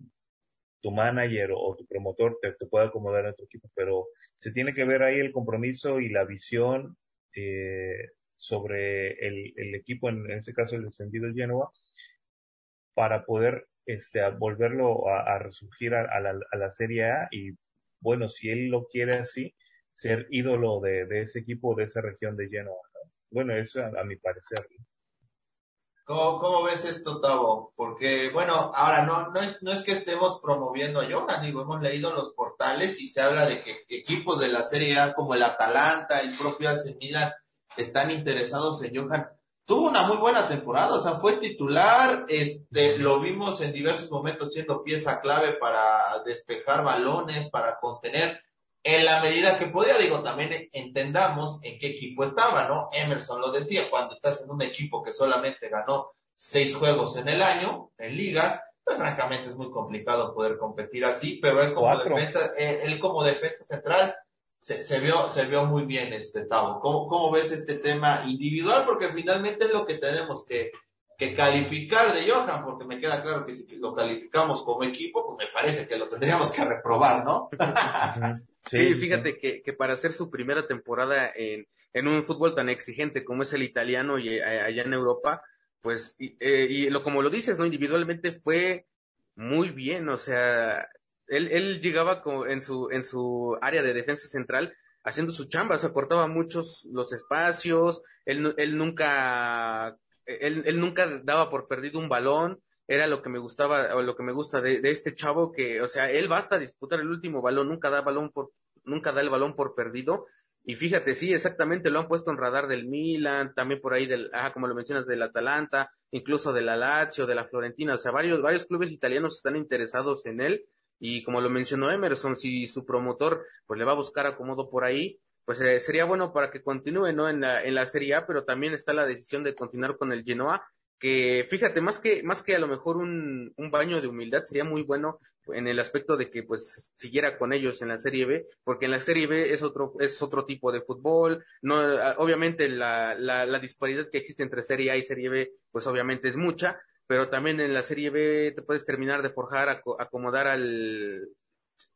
tu manager o tu promotor te, puede acomodar en tu equipo, pero se tiene que ver ahí el compromiso y la visión eh, sobre el, el, equipo, en, este caso el descendido Genoa, para poder este, volverlo a, resurgir a, la, a la Serie A y bueno, si él lo quiere así, ser ídolo de, de ese equipo, de esa región de Genoa. Bueno, eso a, mi parecer. ¿Cómo, ¿Cómo, ves esto, Tavo? Porque, bueno, ahora no, no, es, no es que estemos promoviendo a Johan, digo, hemos leído los portales y se habla de que equipos de la Serie A como el Atalanta, el propio AC Milan, están interesados en Johan. Tuvo una muy buena temporada, o sea, fue titular, este, lo vimos en diversos momentos siendo pieza clave para despejar balones, para contener en la medida que podía, digo, también entendamos en qué equipo estaba, ¿no? Emerson lo decía, cuando estás en un equipo que solamente ganó seis juegos en el año, en liga, pues francamente es muy complicado poder competir así, pero él como defensa, él, como defensa central se, se, vio, se vio muy bien este Tavo. ¿Cómo, ¿Cómo ves este tema individual? Porque finalmente es lo que tenemos que, que calificar de Johan, porque me queda claro que si lo calificamos como equipo, pues me parece que lo tendríamos que reprobar, ¿no? sí, fíjate que, que para hacer su primera temporada en, en un fútbol tan exigente como es el italiano y eh, allá en Europa, pues, y, eh, y lo, como lo dices, ¿no? Individualmente fue muy bien, o sea, él, él llegaba en su, en su área de defensa central haciendo su chamba, o sea, cortaba muchos los espacios, él, él nunca, él, él nunca daba por perdido un balón, era lo que me gustaba, o lo que me gusta de, de este chavo que, o sea, él basta disputar el último balón, nunca da balón por, nunca da el balón por perdido, y fíjate, sí, exactamente, lo han puesto en radar del Milan, también por ahí del, ah, como lo mencionas, del Atalanta, incluso de la Lazio, de la Florentina, o sea, varios, varios clubes italianos están interesados en él, y como lo mencionó Emerson, si su promotor, pues le va a buscar acomodo por ahí, pues eh, sería bueno para que continúe, ¿no? En la, en la Serie A, pero también está la decisión de continuar con el Genoa, que fíjate, más que, más que a lo mejor un, un baño de humildad, sería muy bueno en el aspecto de que pues siguiera con ellos en la Serie B, porque en la Serie B es otro, es otro tipo de fútbol, no, obviamente la, la, la disparidad que existe entre Serie A y Serie B, pues obviamente es mucha, pero también en la Serie B te puedes terminar de forjar, acomodar al,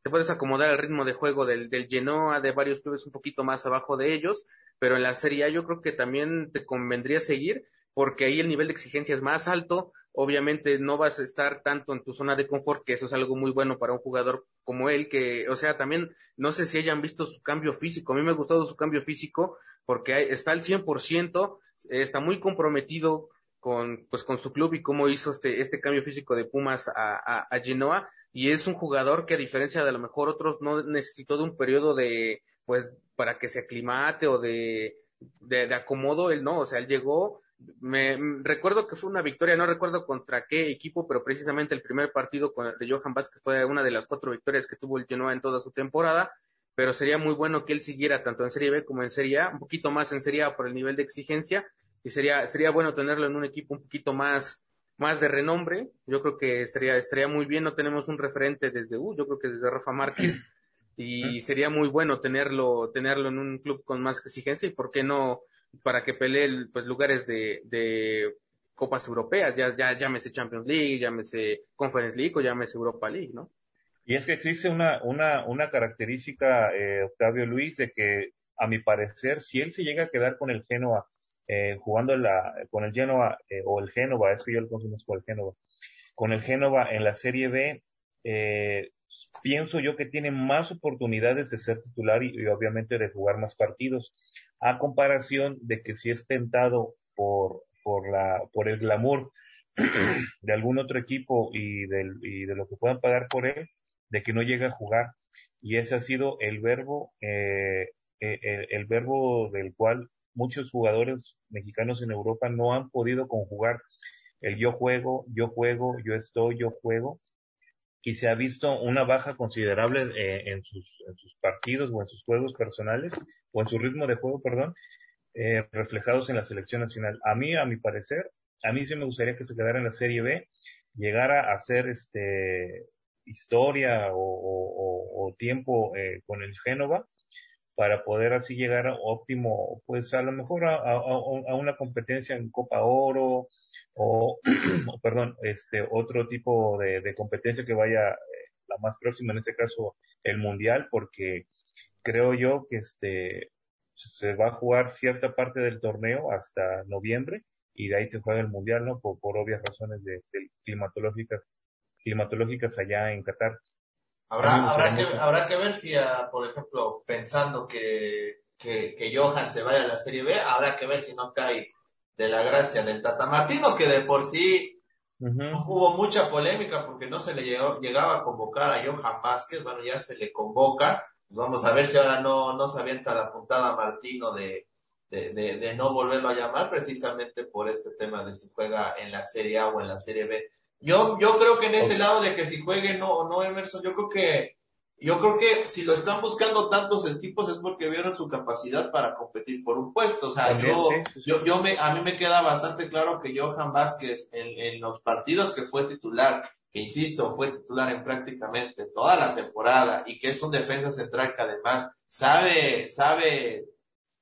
te puedes acomodar al ritmo de juego del, del Genoa, de varios clubes un poquito más abajo de ellos, pero en la Serie A yo creo que también te convendría seguir, porque ahí el nivel de exigencia es más alto, obviamente no vas a estar tanto en tu zona de confort, que eso es algo muy bueno para un jugador como él, que, o sea, también no sé si hayan visto su cambio físico, a mí me ha gustado su cambio físico porque está al 100%, está muy comprometido con, pues, con su club y cómo hizo este, este cambio físico de Pumas a, a, a Genoa, y es un jugador que a diferencia de a lo mejor otros no necesitó de un periodo de, pues, para que se aclimate o de, de, acomodo, él no, o sea, él llegó, me recuerdo que fue una victoria, no recuerdo contra qué equipo, pero precisamente el primer partido de Johan Vázquez fue una de las cuatro victorias que tuvo el Genoa en toda su temporada, pero sería muy bueno que él siguiera tanto en Serie B como en Serie A, un poquito más en Serie A por el nivel de exigencia, y sería, sería bueno tenerlo en un equipo un poquito más, más de renombre, yo creo que estaría, estaría muy bien, no tenemos un referente desde, uh, yo creo que desde Rafa Márquez, y sería muy bueno tenerlo, tenerlo en un club con más exigencia, y por qué no para que pelee pues, lugares de, de copas europeas, ya, ya llámese Champions League, llámese Conference League o llámese Europa League, ¿no? Y es que existe una, una, una característica, eh, Octavio Luis, de que, a mi parecer, si él se llega a quedar con el Genoa, eh, jugando la, con el Genoa, eh, o el Génova, es que yo lo conozco el Génova, con el Génova en la Serie B, eh, pienso yo que tiene más oportunidades de ser titular y, obviamente de jugar más partidos, a comparación de que si es tentado por, por, la, por el glamour de algún otro equipo y, del, y de lo que puedan pagar por él, de que no llega a jugar. Y ese ha sido el verbo, eh, eh, el, verbo del cual muchos jugadores mexicanos en Europa no han podido conjugar el yo juego, yo juego, yo estoy, yo juego, y se ha visto una baja considerable eh, en, sus, en sus partidos o en sus juegos personales o en su ritmo de juego, perdón, eh, reflejados en la selección nacional. A mí, a mi parecer, a mí sí me gustaría que se quedara en la Serie B, llegara a hacer este historia o, tiempo eh, con el Génova para poder así llegar a óptimo, pues a lo mejor a, una competencia en Copa Oro, o, perdón, este otro tipo de, competencia que vaya eh, la más próxima, en este caso el mundial, porque creo yo que este se va a jugar cierta parte del torneo hasta noviembre y de ahí se juega el mundial, ¿no? Por, obvias razones de, de climatológicas, climatológicas allá en Qatar. Habrá, habrá, que, habrá que ver si, ah, por ejemplo, pensando que, que, que Johan se vaya a la Serie B, habrá que ver si no cae de la gracia del Tata Martino, que de por sí hubo mucha polémica porque no se le llegó, llegaba a convocar a Johan Vázquez, bueno, ya se le convoca, pues vamos a ver si ahora no, no se avienta la puntada Martino de, de, de, no volverlo a llamar precisamente por este tema de si juega en la Serie A o en la Serie B. Yo, yo creo que en ese lado de que si juegue no o no Emerson, yo creo que yo creo que si lo están buscando tantos equipos es porque vieron su capacidad para competir por un puesto. O sea, yo, yo, me, a mí me queda bastante claro que Johan Vázquez en, en los partidos que fue titular, que insisto, fue titular en prácticamente toda la temporada y que es un defensa central que además sabe, sabe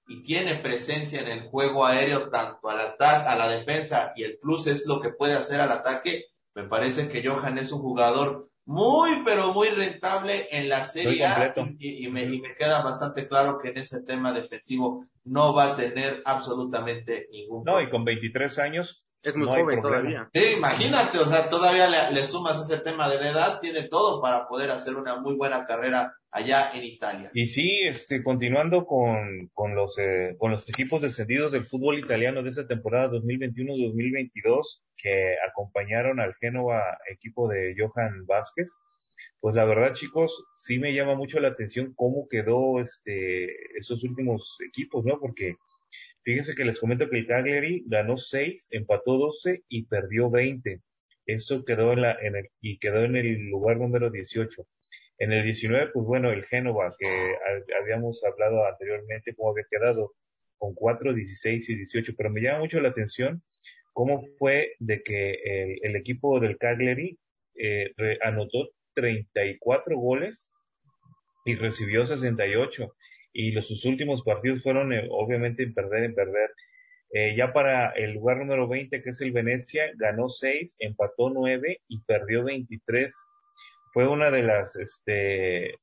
y tiene presencia en el juego aéreo tanto al ataque, a la defensa y el plus es lo que puede hacer al ataque, me parece que Johan es un jugador muy, pero muy rentable en la serie y, y, me, y me queda bastante claro que en ese tema defensivo no va a tener absolutamente ningún No, y con 23 años es muy joven todavía. Sí, imagínate, o sea, todavía le, sumas ese tema de la edad, tiene todo para poder hacer una muy buena carrera allá en Italia. Y sí, este, continuando con, con los, eh, con los equipos descendidos del fútbol italiano de esta temporada 2021-2022 que acompañaron al Génova equipo de Johan Vázquez, pues la verdad chicos, sí me llama mucho la atención cómo quedó este, esos últimos equipos, ¿no? Porque Fíjense que les comento que el Cagliari ganó 6, empató 12 y perdió 20. Esto quedó en la, en el, y quedó en el lugar número 18. En el 19, pues bueno, el Génova, que habíamos hablado anteriormente, cómo había quedado con 4, 16 y 18, pero me llama mucho la atención cómo fue de que el, el equipo del Cagliari eh, anotó 34 goles y recibió 68 y los, sus últimos partidos fueron eh, obviamente en perder, en perder. Eh, ya para el lugar número 20, que es el Venecia, ganó 6, empató 9 y perdió 23. Fue una de las este,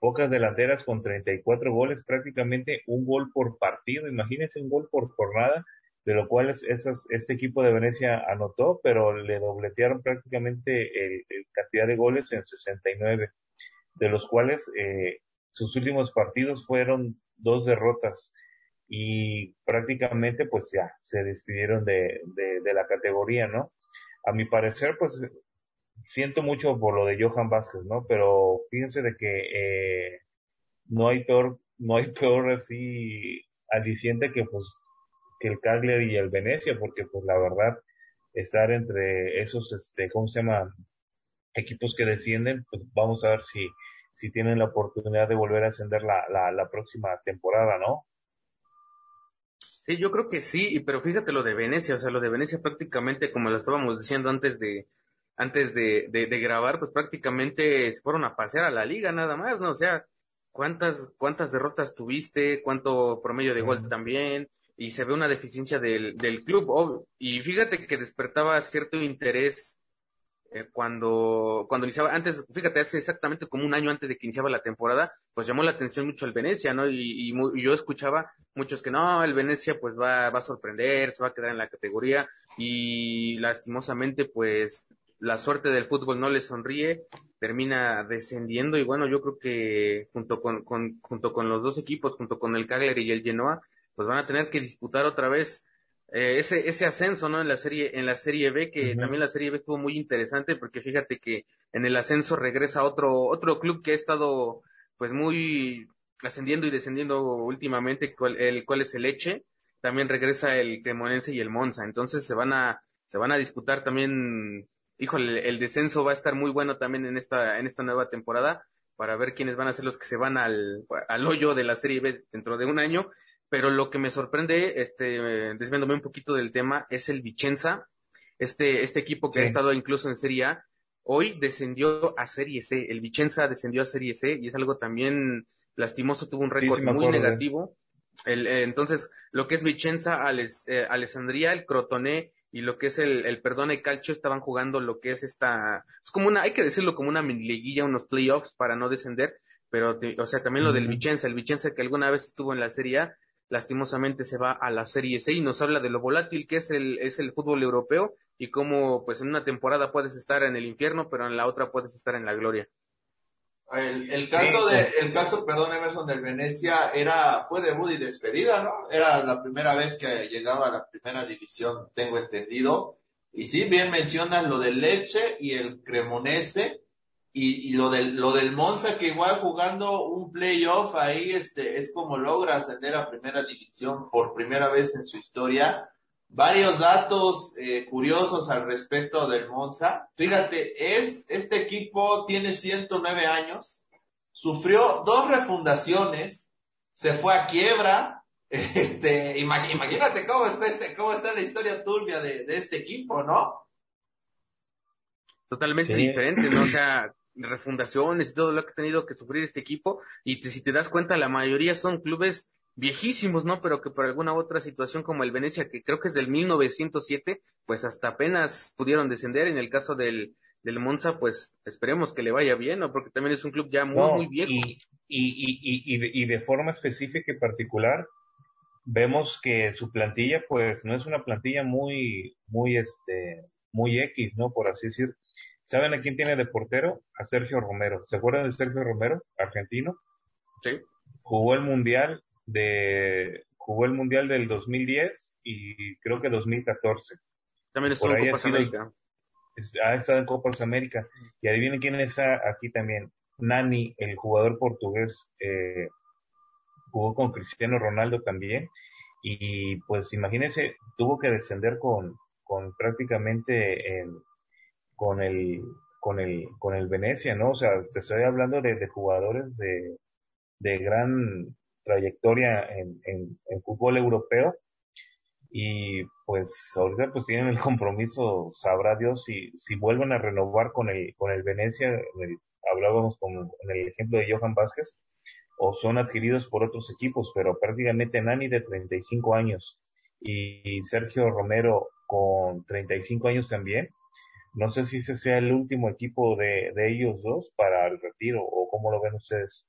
pocas delanteras con 34 goles, prácticamente un gol por partido. Imagínense un gol por jornada, de lo cual es, este equipo de Venecia anotó, pero le dobletearon prácticamente el, cantidad de goles en 69, de los cuales eh, sus últimos partidos fueron dos derrotas y prácticamente pues ya se despidieron de, de, la categoría, ¿no? A mi parecer pues siento mucho por lo de Johan Vázquez, ¿no? Pero fíjense de que eh, no hay peor, no hay peor así aliciente que pues que el Cagliari y el Venecia, porque pues la verdad estar entre esos, este, ¿cómo se llama? Equipos que descienden, pues vamos a ver si si tienen la oportunidad de volver a ascender la, la, la próxima temporada, ¿no? Sí, yo creo que sí, pero fíjate lo de Venecia, o sea, lo de Venecia prácticamente, como lo estábamos diciendo antes de, antes de, de, de, grabar, pues prácticamente se fueron a pasear a la liga nada más, ¿no? O sea, ¿cuántas, cuántas derrotas tuviste? ¿Cuánto promedio de gol también? Y se ve una deficiencia del, del club. Oh, y fíjate que despertaba cierto interés eh, cuando, cuando iniciaba, antes, fíjate, hace exactamente como un año antes de que iniciaba la temporada, pues llamó la atención mucho el Venecia, ¿no? Y, y, yo escuchaba muchos que no, el Venecia pues va, va a sorprender, se va a quedar en la categoría y lastimosamente pues la suerte del fútbol no le sonríe, termina descendiendo y bueno, yo creo que junto con, con, junto con los dos equipos, junto con el Cagliari y el Genoa, pues van a tener que disputar otra vez eh, ese, ese ascenso, ¿no? En la serie, en la serie B, que también la serie B estuvo muy interesante porque fíjate que en el ascenso regresa otro, otro club que ha estado pues muy ascendiendo y descendiendo últimamente, el cual es el Eche, también regresa el Cremonense y el Monza, entonces se van a, se van a disputar también, híjole, el descenso va a estar muy bueno también en esta, en esta nueva temporada para ver quiénes van a ser los que se van al, al hoyo de la serie B dentro de un año. Pero lo que me sorprende, este, desviándome un poquito del tema, es el Vicenza, este, este equipo que ha estado incluso en Serie A, hoy descendió a Serie C, el Vicenza descendió a Serie C y es algo también lastimoso, tuvo un récord muy negativo. El, eh, entonces, lo que es Vicenza, eh, Alessandria, el Crotoné y lo que es el, el Perdone Calcio estaban jugando lo que es esta, es como una, hay que decirlo como una mini liguilla, unos playoffs para no descender, pero, o sea, también lo del Vicenza, el Vicenza que alguna vez estuvo en la Serie A, lastimosamente se va a la Serie C y nos habla de lo volátil que es el, es el fútbol europeo y cómo pues en una temporada puedes estar en el infierno, pero en la otra puedes estar en la gloria. El, el caso de, el caso, perdón, Emerson del Venecia era, fue debut y despedida, ¿no? Era la primera vez que llegaba a la primera división, tengo entendido. Y sí, bien mencionan lo del Leche y el Cremonese, y, y lo del, lo del Monza, que igual jugando un playoff ahí, este, es como logra ascender a primera división por primera vez en su historia. Varios datos eh, curiosos al respecto del Monza. Fíjate, es, este equipo tiene 109 años, sufrió dos refundaciones, se fue a quiebra, este, imagínate cómo está, este, cómo está la historia turbia de, de este equipo, ¿no? Totalmente diferente, ¿no? O sea, refundaciones y todo lo que ha tenido que sufrir este equipo, y si te das cuenta, la mayoría son clubes viejísimos, ¿no? Pero que por alguna otra situación como el Venecia, que creo que es del 1907, pues hasta apenas pudieron descender. En el caso del, del Monza, pues esperemos que le vaya bien, ¿no? Porque también es un club ya muy, muy viejo. Y, y, y, y, de, y de forma específica y particular, vemos que su plantilla, pues no es una plantilla muy, muy, este, muy X, ¿no? Por así decir. ¿Saben a quién tiene de portero? A Sergio Romero. ¿Se acuerdan de Sergio Romero, argentino? Sí. Jugó el Mundial de jugó el Mundial del 2010 y creo que 2014. También estuvo en Copa América. Ha estado en Copa América. Y adivinen quién está aquí también. Nani, el jugador portugués, eh, jugó con Cristiano Ronaldo también. Y pues imagínense, tuvo que descender con, con prácticamente en, con el con el con el Venecia, ¿no? O sea, te estoy hablando de, de jugadores de, de gran trayectoria en, en, en, fútbol europeo. Y pues ahorita pues tienen el compromiso, sabrá Dios si, si vuelven a renovar con el, con el Venecia, hablábamos con, el ejemplo de Johan Vázquez, o son adquiridos por otros equipos, pero prácticamente Nani de 35 años. Y Sergio Romero con 35 años también. No sé si ese sea el último equipo de, de ellos dos para el retiro o cómo lo ven ustedes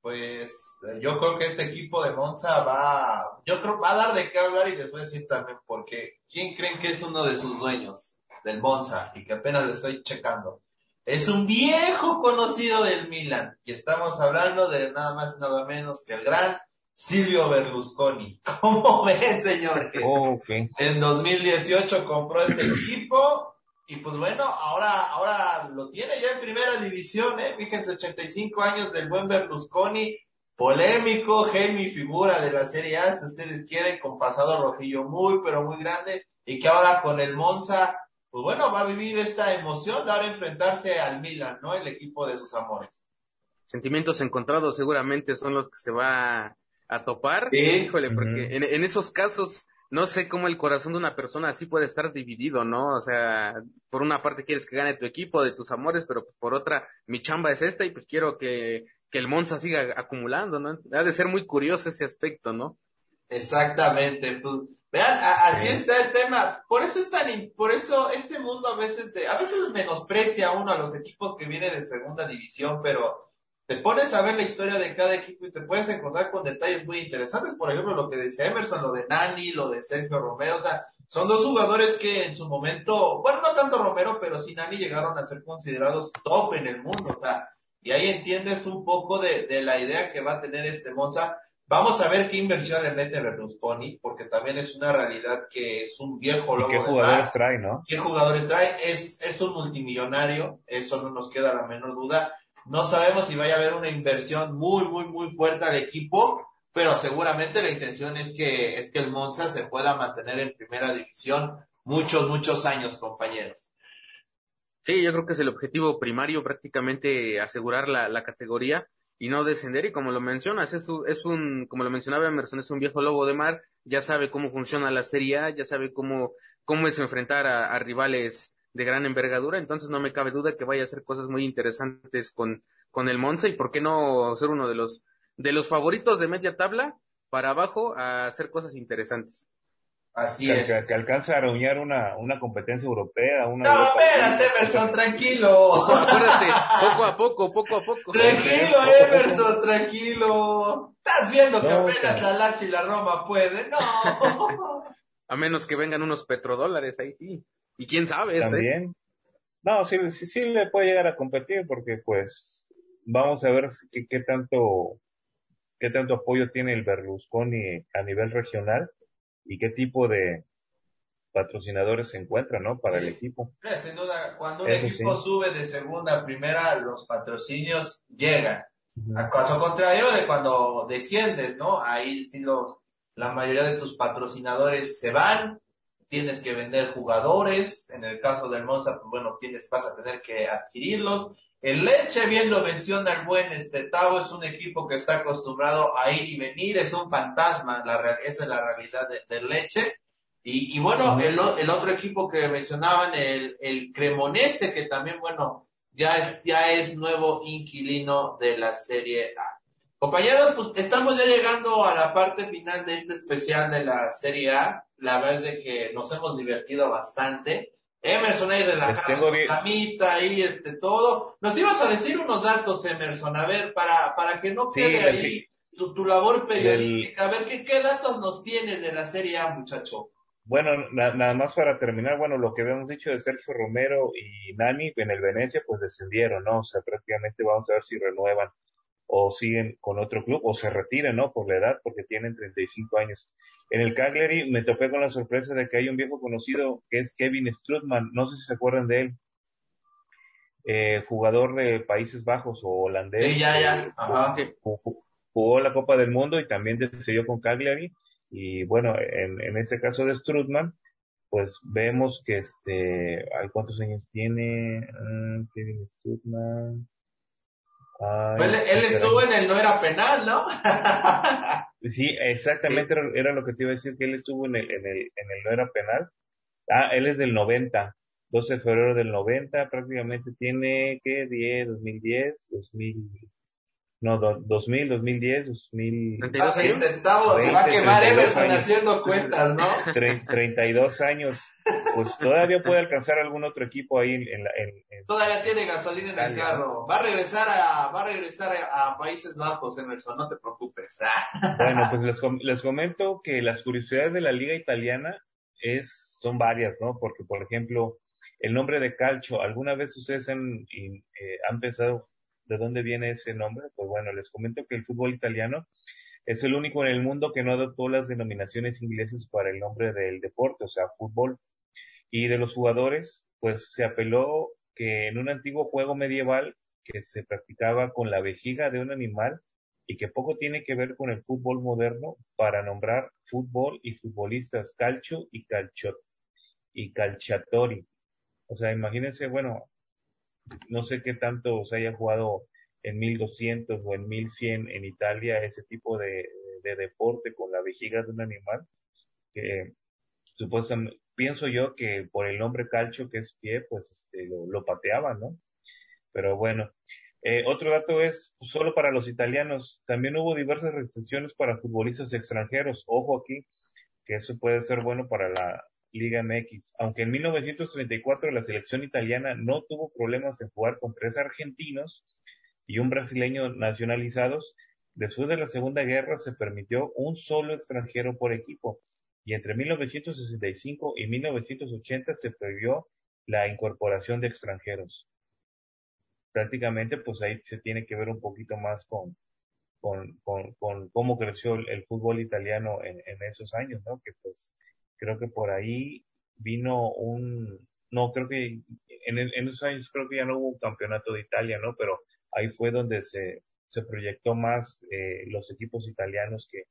pues yo creo que este equipo de Monza va, yo creo va a dar de qué hablar y les voy a decir también porque ¿quién creen que es uno de sus dueños del Monza y que apenas lo estoy checando? Es un viejo conocido del Milan y estamos hablando de nada más y nada menos que el gran Silvio Berlusconi. ¿Cómo ven, señor? okay. En 2018 compró este equipo y pues bueno, ahora, ahora lo tiene ya en primera división, ¿eh? Fíjense, 85 años del buen Berlusconi, polémico, genio figura de la Serie A, si ustedes quieren, con pasado rojillo muy, pero muy grande, y que ahora con el Monza, pues bueno, va a vivir esta emoción de ahora enfrentarse al Milan, ¿no? El equipo de sus amores. Sentimientos encontrados seguramente son los que se va a topar. Sí. Híjole, porque uh -huh. en, en esos casos no sé cómo el corazón de una persona así puede estar dividido, ¿no? O sea, por una parte quieres que gane tu equipo, de tus amores, pero por otra, mi chamba es esta y pues quiero que, que el Monza siga acumulando, ¿no? Ha de ser muy curioso ese aspecto, ¿no? Exactamente. Pues, vean, a, así está el tema. Por eso es tan, por eso este mundo a veces, de, a veces menosprecia uno a los equipos que vienen de segunda división, pero te pones a ver la historia de cada equipo y te puedes encontrar con detalles muy interesantes. Por ejemplo, lo que decía Emerson, lo de Nani, lo de Sergio Romero, o sea, son dos jugadores que en su momento, bueno, no tanto Romero, pero sí Nani llegaron a ser considerados top en el mundo, o sea, y ahí entiendes un poco de, de la idea que va a tener este Monza. Vamos a ver qué inversión le mete Berlusconi, porque también es una realidad que es un viejo lobo. ¿Y qué jugadores trae, no? ¿Qué jugadores trae? Es, es un multimillonario, eso no nos queda la menor duda no sabemos si vaya a haber una inversión muy, muy, muy fuerte al equipo, pero seguramente la intención es que, es que el Monza se pueda mantener en primera división muchos, muchos años, compañeros. Sí, yo creo que es el objetivo primario prácticamente asegurar la, la categoría y no descender. Y como lo mencionas, es un, es un, como lo mencionaba Emerson, es un viejo lobo de mar, ya sabe cómo funciona la Serie A, ya sabe cómo, cómo es enfrentar a, a rivales de gran envergadura, entonces no me cabe duda que vaya a hacer cosas muy interesantes con, con el Monza y por qué no ser uno de los, de los favoritos de media tabla para abajo a hacer cosas interesantes. Así que, es. Que, que alcance a reunir una, una competencia europea. Una no, Europa espérate, Emerson, tranquilo. Acuérdate, poco a poco, poco a poco. Tranquilo, Emerson, tranquilo. Estás viendo que no, apenas la Lazio y la Roma pueden. No. a menos que vengan unos petrodólares, ahí sí. Y quién sabe. También. No, sí, sí, sí le puede llegar a competir porque pues vamos a ver qué, qué tanto qué tanto apoyo tiene el Berlusconi a nivel regional y qué tipo de patrocinadores se encuentran, ¿no? Para sí. el equipo. Sí, sin duda, cuando un Eso equipo sí. sube de segunda a primera, los patrocinios llegan. Uh -huh. A caso contrario de cuando desciendes, ¿no? Ahí sí los, la mayoría de tus patrocinadores se van, tienes que vender jugadores, en el caso del Monza, pues bueno, tienes, vas a tener que adquirirlos. El Leche bien lo menciona el buen este Tavo, es un equipo que está acostumbrado a ir y venir, es un fantasma, la, esa es la realidad del Leche. Y, bueno, el, otro equipo que mencionaban, el Cremonese, que también, bueno, ya es, ya es nuevo inquilino de la Serie A. Compañeros, pues estamos ya llegando a la parte final de este especial de la Serie A. La verdad es que nos hemos divertido bastante. Emerson ahí relajado, camita ahí, este, todo. Nos ibas a decir unos datos, Emerson, a ver, para, para que no quede ahí tu, tu, labor periodística. A ver, ¿qué, ¿qué datos nos tienes de la Serie A, muchacho? Bueno, nada más para terminar, bueno, lo que habíamos dicho de Sergio Romero y Nani en el Venecia, pues descendieron, ¿no? O sea, prácticamente vamos a ver si renuevan o siguen con otro club o se retiran, ¿no? Por la edad, porque tienen 35 años. En el Cagliari me topé con la sorpresa de que hay un viejo conocido que es Kevin Strutman, no sé si se acuerdan de él. Eh, jugador de Países Bajos o holandés. Sí, ya, ya. Jugó, la Copa del Mundo y también decidió con Cagliari. Y bueno, en, en este caso de Strutman, pues vemos que este, ¿cuántos años tiene? Mm, Kevin Strutman él, estuvo en el no era penal, ¿no? sí, exactamente Era, lo que te iba a decir, que él estuvo en el, en el, en el no era penal. Ah, él es del 90, 12 de febrero del 90, prácticamente tiene, ¿qué? 10, 2010, 2000, no, 2000, 2010, 2000. 32 años. se va a quemar Emerson haciendo cuentas, ¿no? 32 años. Pues todavía puede alcanzar algún otro equipo ahí en, la, en, Todavía tiene gasolina en el carro. Va a regresar a, va a regresar a, Países Bajos, Emerson, no te preocupes. bueno, pues les, les comento que las curiosidades de la liga italiana es, son varias, ¿no? Porque, por ejemplo, el nombre de Calcio, ¿alguna vez ustedes han, eh, han pensado ¿De dónde viene ese nombre? Pues bueno, les comento que el fútbol italiano es el único en el mundo que no adoptó las denominaciones inglesas para el nombre del deporte, o sea, fútbol. Y de los jugadores, pues se apeló que en un antiguo juego medieval que se practicaba con la vejiga de un animal y que poco tiene que ver con el fútbol moderno para nombrar fútbol y futbolistas calcio y calcio y calciatori. O sea, imagínense, bueno, no sé qué tanto se haya jugado en 1200 o en 1100 en Italia ese tipo de, deporte con la vejiga de un animal, que supuestamente, pienso yo que por el nombre calcio que es pie, pues este, lo, lo pateaban, ¿no? Pero bueno, eh, otro dato es, solo para los italianos, también hubo diversas restricciones para futbolistas extranjeros. Ojo aquí, que eso puede ser bueno para la, Liga MX. Aunque en 1934 la selección italiana no tuvo problemas en jugar con tres argentinos y un brasileño nacionalizados, después de la Segunda Guerra se permitió un solo extranjero por equipo y entre 1965 y 1980 se prohibió la incorporación de extranjeros. Prácticamente, pues ahí se tiene que ver un poquito más con, con, con, cómo creció el, fútbol italiano en, en, esos años, ¿no? Que pues creo que por ahí vino un, no, creo que en, esos años creo que ya no hubo un campeonato de Italia, ¿no? Pero ahí fue donde se, se proyectó más eh, los equipos italianos que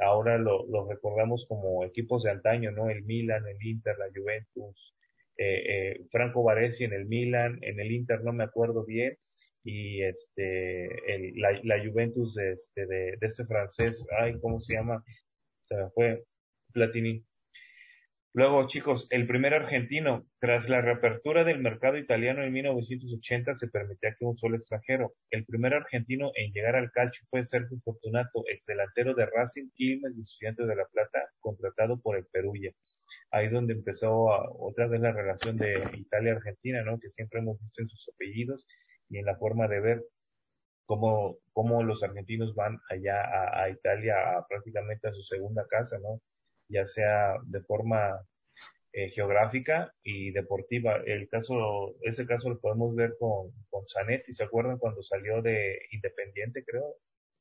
ahora lo, los recordamos como equipos de antaño, ¿no? El Milan, el Inter, la Juventus, eh, eh, Franco Baresi en el Milan, en el Inter no me acuerdo bien, y este, la Juventus de este, de, de este francés, ay, ¿cómo se llama? Se me fue, Platini. Luego, chicos, el primer argentino, tras la reapertura del mercado italiano en 1980, se permitía que un solo extranjero. El primer argentino en llegar al calcio fue Sergio Fortunato, ex delantero de Racing, Quilmes y Estudiantes de La Plata, contratado por el Perugia. Ahí es donde empezó otra vez la relación de Italia-Argentina, ¿no? Que siempre hemos visto en sus apellidos y en la forma de ver cómo, cómo los argentinos van allá a, Italia a, prácticamente a su segunda casa, ¿no? Ya sea de forma eh, geográfica y deportiva. El caso, ese caso lo podemos ver con, con Zanetti, ¿se acuerdan cuando salió de Independiente, creo,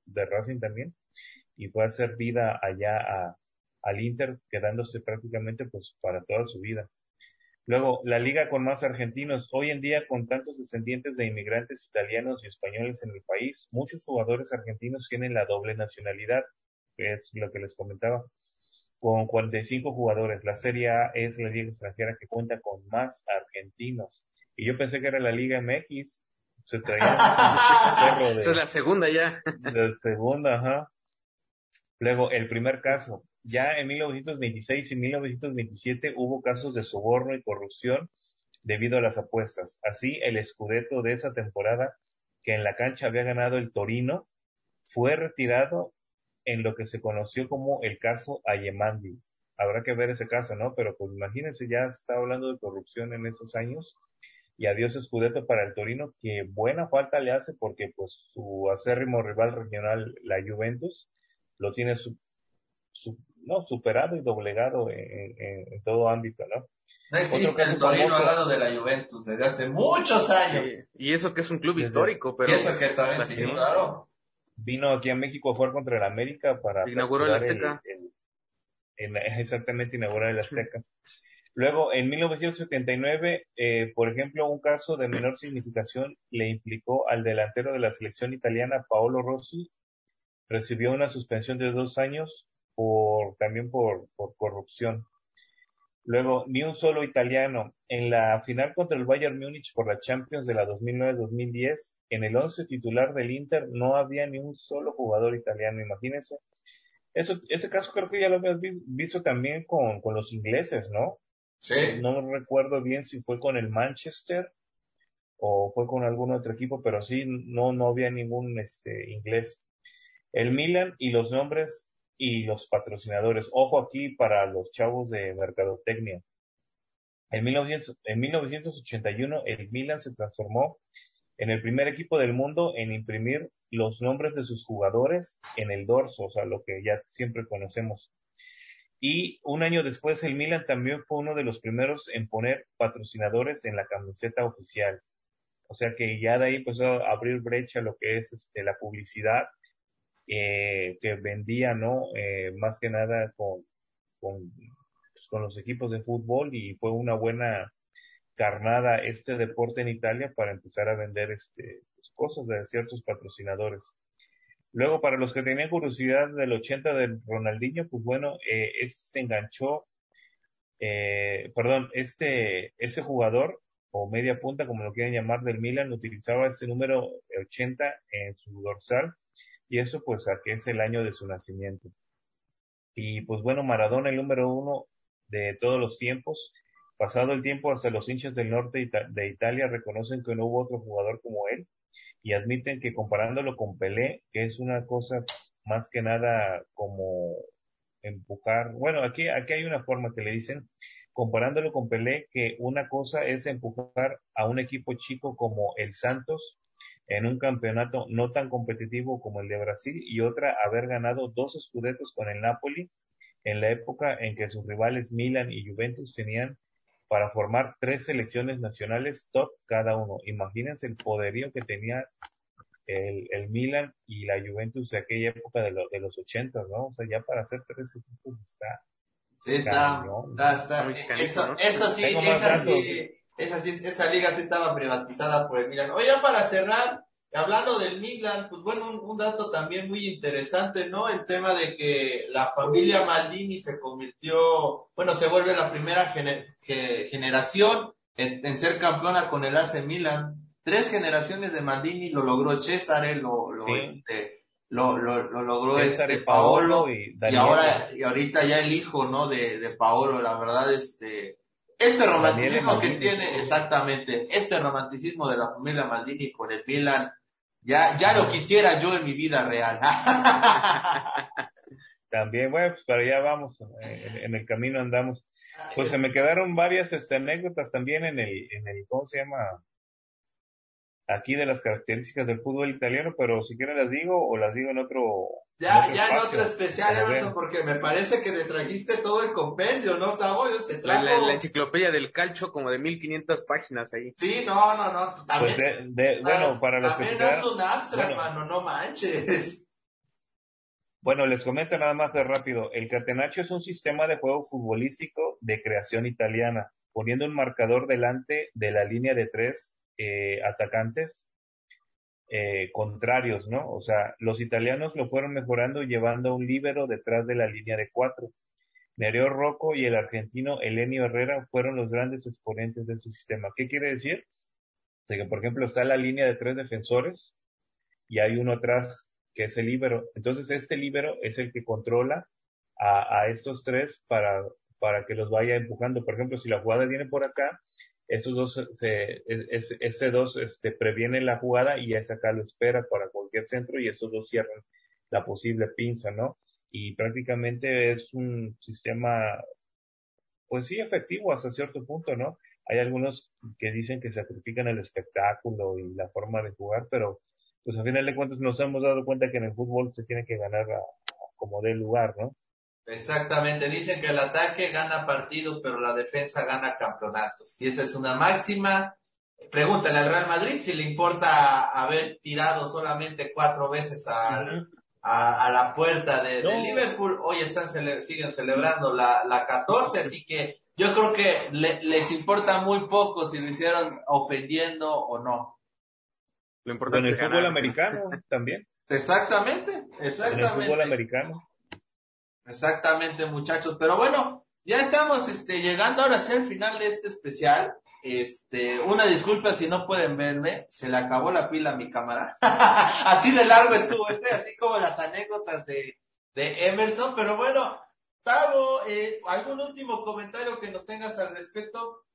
de Racing también? Y fue a hacer vida allá a, al Inter, quedándose prácticamente pues para toda su vida. Luego, la liga con más argentinos. Hoy en día, con tantos descendientes de inmigrantes italianos y españoles en el país, muchos jugadores argentinos tienen la doble nacionalidad, que es lo que les comentaba. Con 45 jugadores. La Serie A es la liga extranjera que cuenta con más argentinos. Y yo pensé que era la Liga MX. Se traía de, Esa es la segunda ya. La segunda, ajá. Luego, el primer caso. Ya en 1926 y 1927 hubo casos de soborno y corrupción debido a las apuestas. Así, el escudeto de esa temporada, que en la cancha había ganado el Torino, fue retirado en lo que se conoció como el caso Ayemandi. Habrá que ver ese caso, ¿no? Pero pues imagínense, ya está hablando de corrupción en esos años y adiós Scudetto para el Torino, que buena falta le hace porque pues su acérrimo rival regional, la Juventus, lo tiene su, no, superado y doblegado en, todo ámbito, ¿no? No existe el Torino al lado de la Juventus desde hace muchos años. y eso que es un club histórico, pero... Y eso que también, sí, claro vino aquí a México a jugar contra el América para inauguró el Azteca. exactamente, inaugurar el Azteca. Luego, en 1979, eh, por ejemplo, un caso de menor significación le implicó al delantero de la selección italiana, Paolo Rossi, recibió una suspensión de dos años por también por, por corrupción. Luego, ni un solo italiano. En la final contra el Bayern Múnich por la Champions de la 2009-2010, en el once titular del Inter no había ni un solo jugador italiano, imagínense. Eso, ese caso creo que ya lo habías visto también con, con los ingleses, ¿no? Sí. No recuerdo bien si fue con el Manchester o fue con algún otro equipo, pero sí, no, no había ningún este, inglés. El Milan y los nombres y los patrocinadores. Ojo aquí para los chavos de mercadotecnia. En, 1900, en 1981 el Milan se transformó en el primer equipo del mundo en imprimir los nombres de sus jugadores en el dorso, o sea, lo que ya siempre conocemos. Y un año después el Milan también fue uno de los primeros en poner patrocinadores en la camiseta oficial. O sea que ya de ahí empezó a abrir brecha lo que es este, la publicidad eh, que vendía, ¿no? Eh, más que nada con, pues, con los equipos de fútbol y fue una buena carnada este deporte en Italia para empezar a vender este, pues, cosas de ciertos patrocinadores. Luego, para los que tenían curiosidad del 80 del Ronaldinho, pues bueno, eh, se enganchó, eh, perdón, este, ese jugador, o media punta, como lo quieren llamar, del Milan, utilizaba ese número 80 en su dorsal y eso pues a que es el año de su nacimiento. Y pues bueno, Maradona el número uno de todos los tiempos. Pasado el tiempo, hasta los hinchas del norte de Italia reconocen que no hubo otro jugador como él y admiten que comparándolo con Pelé, que es una cosa más que nada como empujar, bueno, aquí, aquí hay una forma que le dicen, comparándolo con Pelé, que una cosa es empujar a un equipo chico como el Santos en un campeonato no tan competitivo como el de Brasil y otra haber ganado dos escudetos con el Napoli en la época en que sus rivales Milan y Juventus tenían para formar tres selecciones nacionales top cada uno. Imagínense el poderío que tenía el, el Milan y la Juventus de aquella época de, de los ochentas, ¿no? O sea, ya para hacer tres equipos está... Sí, está, está, Eso, eso sí, esa sí, esa, esa liga sí estaba privatizada por el Milan. Oye, para cerrar, hablando del Milan, pues bueno, un, dato también muy interesante, ¿no? El tema de que la familia Maldini se convirtió, bueno, se vuelve la primera generación en, ser campeona con el AC Milan. Tres generaciones de Maldini lo logró César, lo, lo, este, lo, lo, logró este Paolo, y, y, ahora y ahorita ya el hijo no de, de Paolo la verdad este este romanticismo que tiene, exactamente, este romanticismo de la familia Maldini con el Milan, ya, ya lo quisiera yo en mi vida real. También, bueno, pues para allá vamos, eh, en, el camino andamos. Pues se me quedaron varias este, anécdotas también en el, en el, ¿cómo se llama? Aquí de las características del fútbol italiano, pero si quieren las digo o las digo en otro. Ya, ya en otro especial, Emerson, porque me parece que te trajiste todo el compendio, ¿no, Tavo? Se trajo... la, enciclopedia del calcho, como de 1500 páginas ahí. Sí, no, no, no. También, pues de, bueno, para los también que es un abstract, mano, no manches. Bueno, les comento nada más de rápido. El catenaccio es un sistema de juego futbolístico de creación italiana, poniendo un marcador delante de la línea de tres eh, atacantes eh, contrarios, ¿no? O sea, los italianos lo fueron mejorando llevando un líbero detrás de la línea de cuatro. Nereo Rocco y el argentino Elenio Herrera fueron los grandes exponentes de ese sistema. ¿Qué quiere decir? De que, por ejemplo, está la línea de tres defensores y hay uno atrás que es el líbero. Entonces, este líbero es el que controla a, a estos tres para, para que los vaya empujando. Por ejemplo, si la jugada viene por acá, estos dos, se, este dos este, previenen la jugada y ese acá lo espera para cualquier centro y estos dos cierran la posible pinza, ¿no? Y prácticamente es un sistema, pues sí, efectivo hasta cierto punto, ¿no? Hay algunos que dicen que sacrifican el espectáculo y la forma de jugar, pero pues al final de cuentas nos hemos dado cuenta que en el fútbol se tiene que ganar como de lugar, ¿no? Exactamente, dicen que el ataque gana partidos, pero la defensa gana campeonatos. Y esa es una máxima. Pregúntale al Real Madrid si le importa haber tirado solamente cuatro veces a, a, la puerta de, Liverpool. Hoy están siguen celebrando la, la 14, así que yo creo que les importa muy poco si lo hicieron ofendiendo o no. Lo importante en el fútbol americano también. Exactamente, exactamente. En el fútbol americano. Exactamente, muchachos. Pero bueno, ya estamos este, llegando ahora sí al final de este especial. Este, una disculpa si no pueden verme, se le acabó la pila a mi cámara. así de largo estuvo este, así como las anécdotas de, de Emerson. Pero bueno, Tavo, eh, ¿algún último comentario que nos tengas al respecto?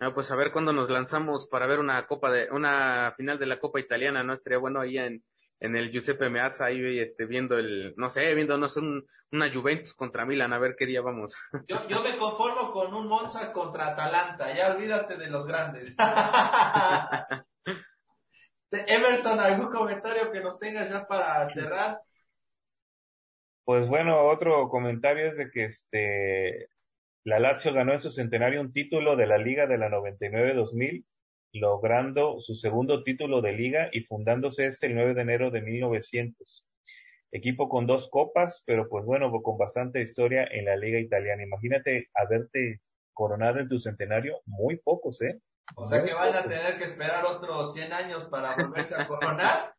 Ah, pues a ver cuándo nos lanzamos para ver una copa de, una final de la Copa Italiana, ¿no? Estaría bueno ahí en, en el Giuseppe Meazza ahí este, viendo el, no sé, viendo no sé, un, una Juventus contra Milan, a ver qué día vamos. Yo, yo me conformo con un Monza contra Atalanta, ya olvídate de los grandes. Emerson, ¿algún comentario que nos tengas ya para cerrar? Pues bueno, otro comentario es de que este la Lazio ganó en su centenario un título de la Liga de la 99-2000 logrando su segundo título de liga y fundándose este el 9 de enero de 1900. Equipo con dos copas, pero pues bueno, con bastante historia en la liga italiana. Imagínate haberte coronado en tu centenario, muy pocos, ¿eh? O sea que van a tener que esperar otros 100 años para volverse a coronar.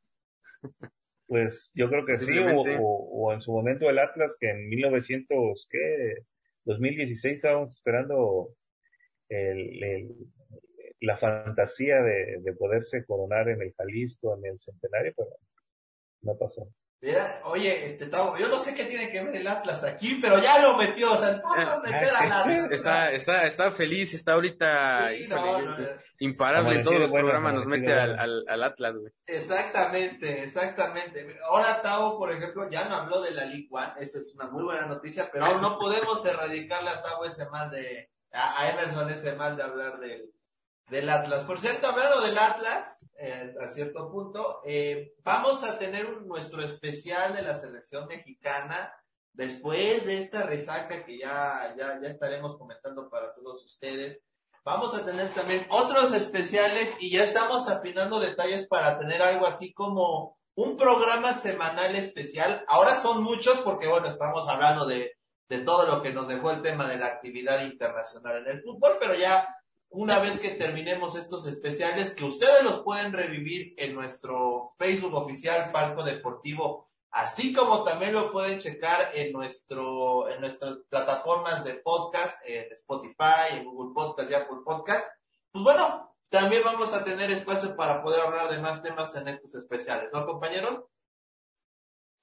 Pues yo creo que sí, o, en su momento el Atlas, que en 1900, ¿qué? 2016 estábamos esperando el, la fantasía de, de, poderse coronar en el Jalisco, en el centenario, pero no pasó. Mira, oye, este, yo no sé qué tiene que ver el Atlas aquí, pero ya lo metió, o sea, el Atlas. Está, está, está feliz, está ahorita imparable en todos los programas, nos mete al, al, al, Atlas, güey. Exactamente, exactamente. Ahora Tavo, por ejemplo, ya no habló de la League One, esa es una muy buena noticia, pero aún no podemos erradicarle a Tavo ese mal de, a Emerson ese mal de hablar del del Atlas. Por cierto, hablando del Atlas, eh, a cierto punto, eh, vamos a tener nuestro especial de la selección mexicana después de esta resaca que ya, ya, ya estaremos comentando para todos ustedes. Vamos a tener también otros especiales y ya estamos afinando detalles para tener algo así como un programa semanal especial. Ahora son muchos porque, bueno, estamos hablando de, de todo lo que nos dejó el tema de la actividad internacional en el fútbol, pero ya una vez que terminemos estos especiales, que ustedes los pueden revivir en nuestro Facebook oficial Palco Deportivo, así como también lo pueden checar en nuestro, en nuestras plataformas de podcast, en Spotify, en Google Podcast y Apple Podcast. Pues bueno, también vamos a tener espacio para poder hablar de más temas en estos especiales, ¿no, compañeros?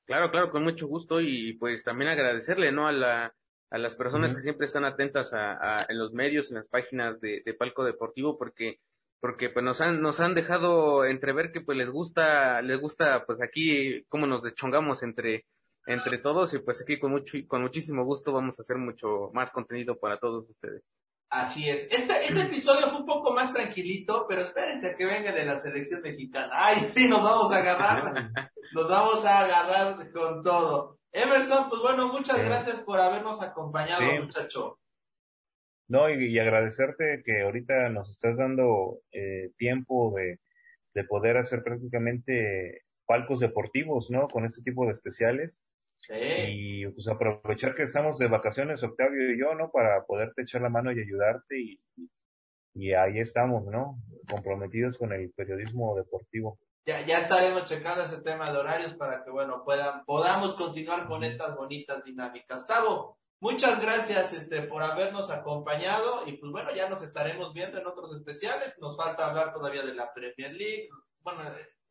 Claro, claro, con mucho gusto y pues también agradecerle, ¿no? A la, a las personas que siempre están atentas a, en los medios, en las páginas de, Palco Deportivo, porque porque pues nos han nos han dejado entrever que pues les gusta les gusta pues aquí cómo nos dechongamos entre entre todos y pues aquí con mucho con muchísimo gusto vamos a hacer mucho más contenido para todos ustedes. Así es. Este, este episodio fue un poco más tranquilito, pero espérense que venga de la selección mexicana. Ay, sí, nos vamos a agarrar. nos vamos a agarrar con todo. Emerson, pues bueno, muchas gracias por habernos acompañado, muchacho. No, y, agradecerte que ahorita nos estás dando eh, tiempo de, de poder hacer prácticamente palcos deportivos, ¿no? Con este tipo de especiales. Sí. Y pues aprovechar que estamos de vacaciones, Octavio y yo, ¿no? Para poderte echar la mano y ayudarte y, y ahí estamos, ¿no? Comprometidos con el periodismo deportivo ya, ya estaremos checando ese tema de horarios para que, bueno, puedan, podamos continuar con estas bonitas dinámicas. Tavo, Muchas gracias este, por habernos acompañado y pues bueno, ya nos estaremos viendo en otros especiales. Nos falta hablar todavía de la Premier League. Bueno,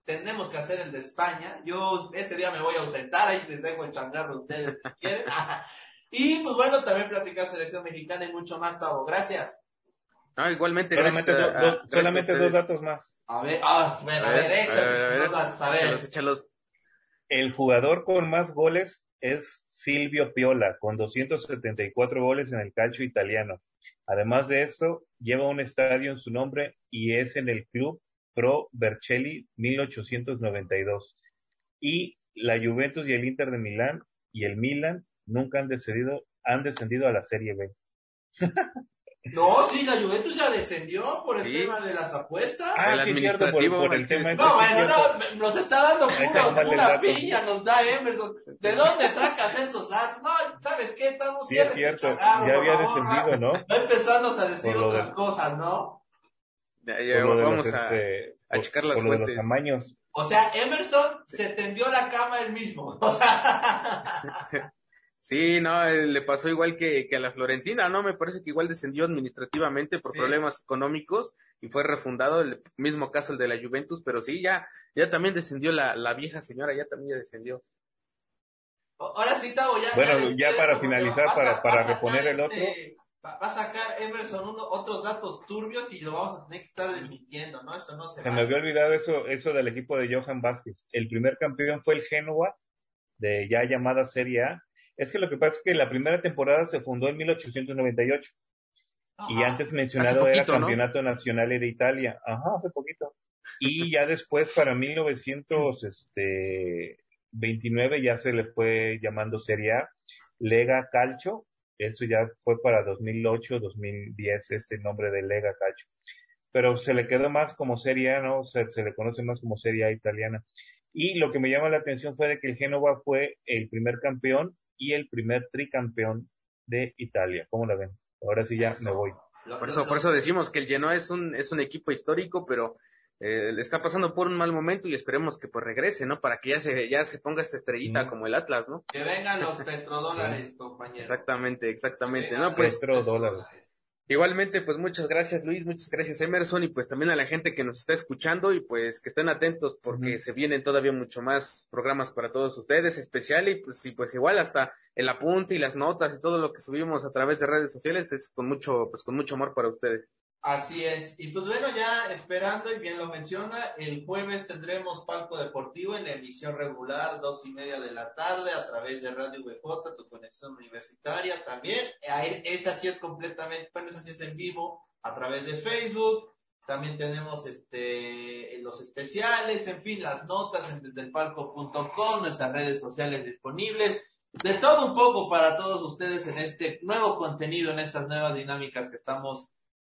tenemos que hacer el de España. Yo ese día me voy a ausentar, ahí les dejo el changarro a ustedes si quieren. y pues bueno, también platicar selección mexicana y mucho más, Tavo. Gracias. Ah, igualmente, solamente, gracias solamente dos datos más. A ver, ah, a ver, a ver, a ver, échalos. El jugador con más goles es Silvio Piola, con 274 goles en el calcio italiano. Además de esto, lleva un estadio en su nombre y es en el club Pro Vercelli 1892. Y la Juventus y el Inter de Milán y el Milan nunca han descendido, han descendido a la Serie B. No, sí, la Juventus ya descendió por el tema de las apuestas. Ah, el sí, administrativo. Cierto, por, el tema no, bueno, no, nos está dando puro, pura piña, nos da Emerson. ¿De dónde sacas esos datos? No, ¿sabes qué? Estamos sí, es cierto, ya había descendido, ¿no? Va empezando a decir otras cosas, ¿no? Ya, ya, vamos a, este, a checar las por fuentes. los amaños. O sea, Emerson se tendió la cama él mismo. O sea... Sí, no, eh, le pasó igual que, que, a la Florentina, ¿no? Me parece que igual descendió administrativamente por sí. problemas económicos y fue refundado, el mismo caso el de la Juventus, pero sí, ya, ya también descendió la, la vieja señora, ya también ya descendió. Ahora sí, Tavo, ya. Bueno, ya, ya para finalizar, para, para reponer el otro. Este, va a sacar Emerson uno, otros datos turbios y lo vamos a tener que estar desmintiendo, ¿no? Eso no se Se va. me había olvidado eso, eso del equipo de Johan Vázquez. El primer campeón fue el Génova, de ya llamada Serie A, es que lo que pasa es que la primera temporada se fundó en 1898 Ajá. y antes mencionado poquito, era Campeonato ¿no? Nacional de Italia. Ajá, hace poquito. Y ya después para 1929 ya se le fue llamando Serie A, Lega Calcio, eso ya fue para 2008, 2010 este nombre de Lega Calcio. Pero se le quedó más como Serie A, ¿no? Se, se le conoce más como Serie A italiana. Y lo que me llama la atención fue de que el Génova fue el primer campeón y el primer tricampeón de Italia. ¿Cómo la ven? Ahora sí ya eso. me voy. Por eso, por eso decimos que el Genoa es un, es un equipo histórico, pero eh, le está pasando por un mal momento y esperemos que pues regrese, ¿no? Para que ya se, ya se ponga esta estrellita mm. como el Atlas, ¿no? Que vengan los petrodólares, compañero. Exactamente, exactamente. No, pues. Petrodólares. Igualmente, pues muchas gracias Luis, muchas gracias Emerson y pues también a la gente que nos está escuchando y pues que estén atentos porque uh -huh. se vienen todavía mucho más programas para todos ustedes, especial y pues, y pues igual hasta el apunte y las notas y todo lo que subimos a través de redes sociales es con mucho, pues con mucho amor para ustedes. Así es. Y pues bueno, ya esperando, y bien lo menciona, el jueves tendremos Palco Deportivo en la emisión regular, dos y media de la tarde, a través de Radio VJ, tu conexión universitaria también. Esa sí es completamente, bueno, esa sí es en vivo, a través de Facebook. También tenemos este los especiales, en fin, las notas en desdelpalco.com, nuestras redes sociales disponibles. De todo un poco para todos ustedes en este nuevo contenido, en estas nuevas dinámicas que estamos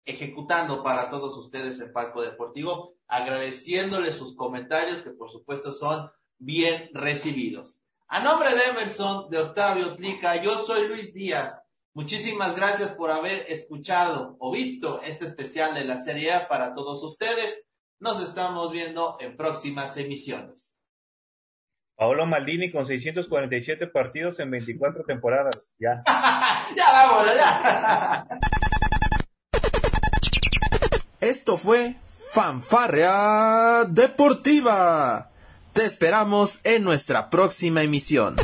ejecutando para todos ustedes en Palco Deportivo, agradeciéndoles sus comentarios que por supuesto son bien recibidos. A nombre de Emerson, de Octavio Tlica, yo soy Luis Díaz. Muchísimas gracias por haber escuchado o visto este especial de la Serie A para todos ustedes. Nos estamos viendo en próximas emisiones. Paolo Maldini con 647 partidos en 24 temporadas. Ya. ya vámonos, ya. Esto fue Fanfarrea Deportiva. Te esperamos en nuestra próxima emisión.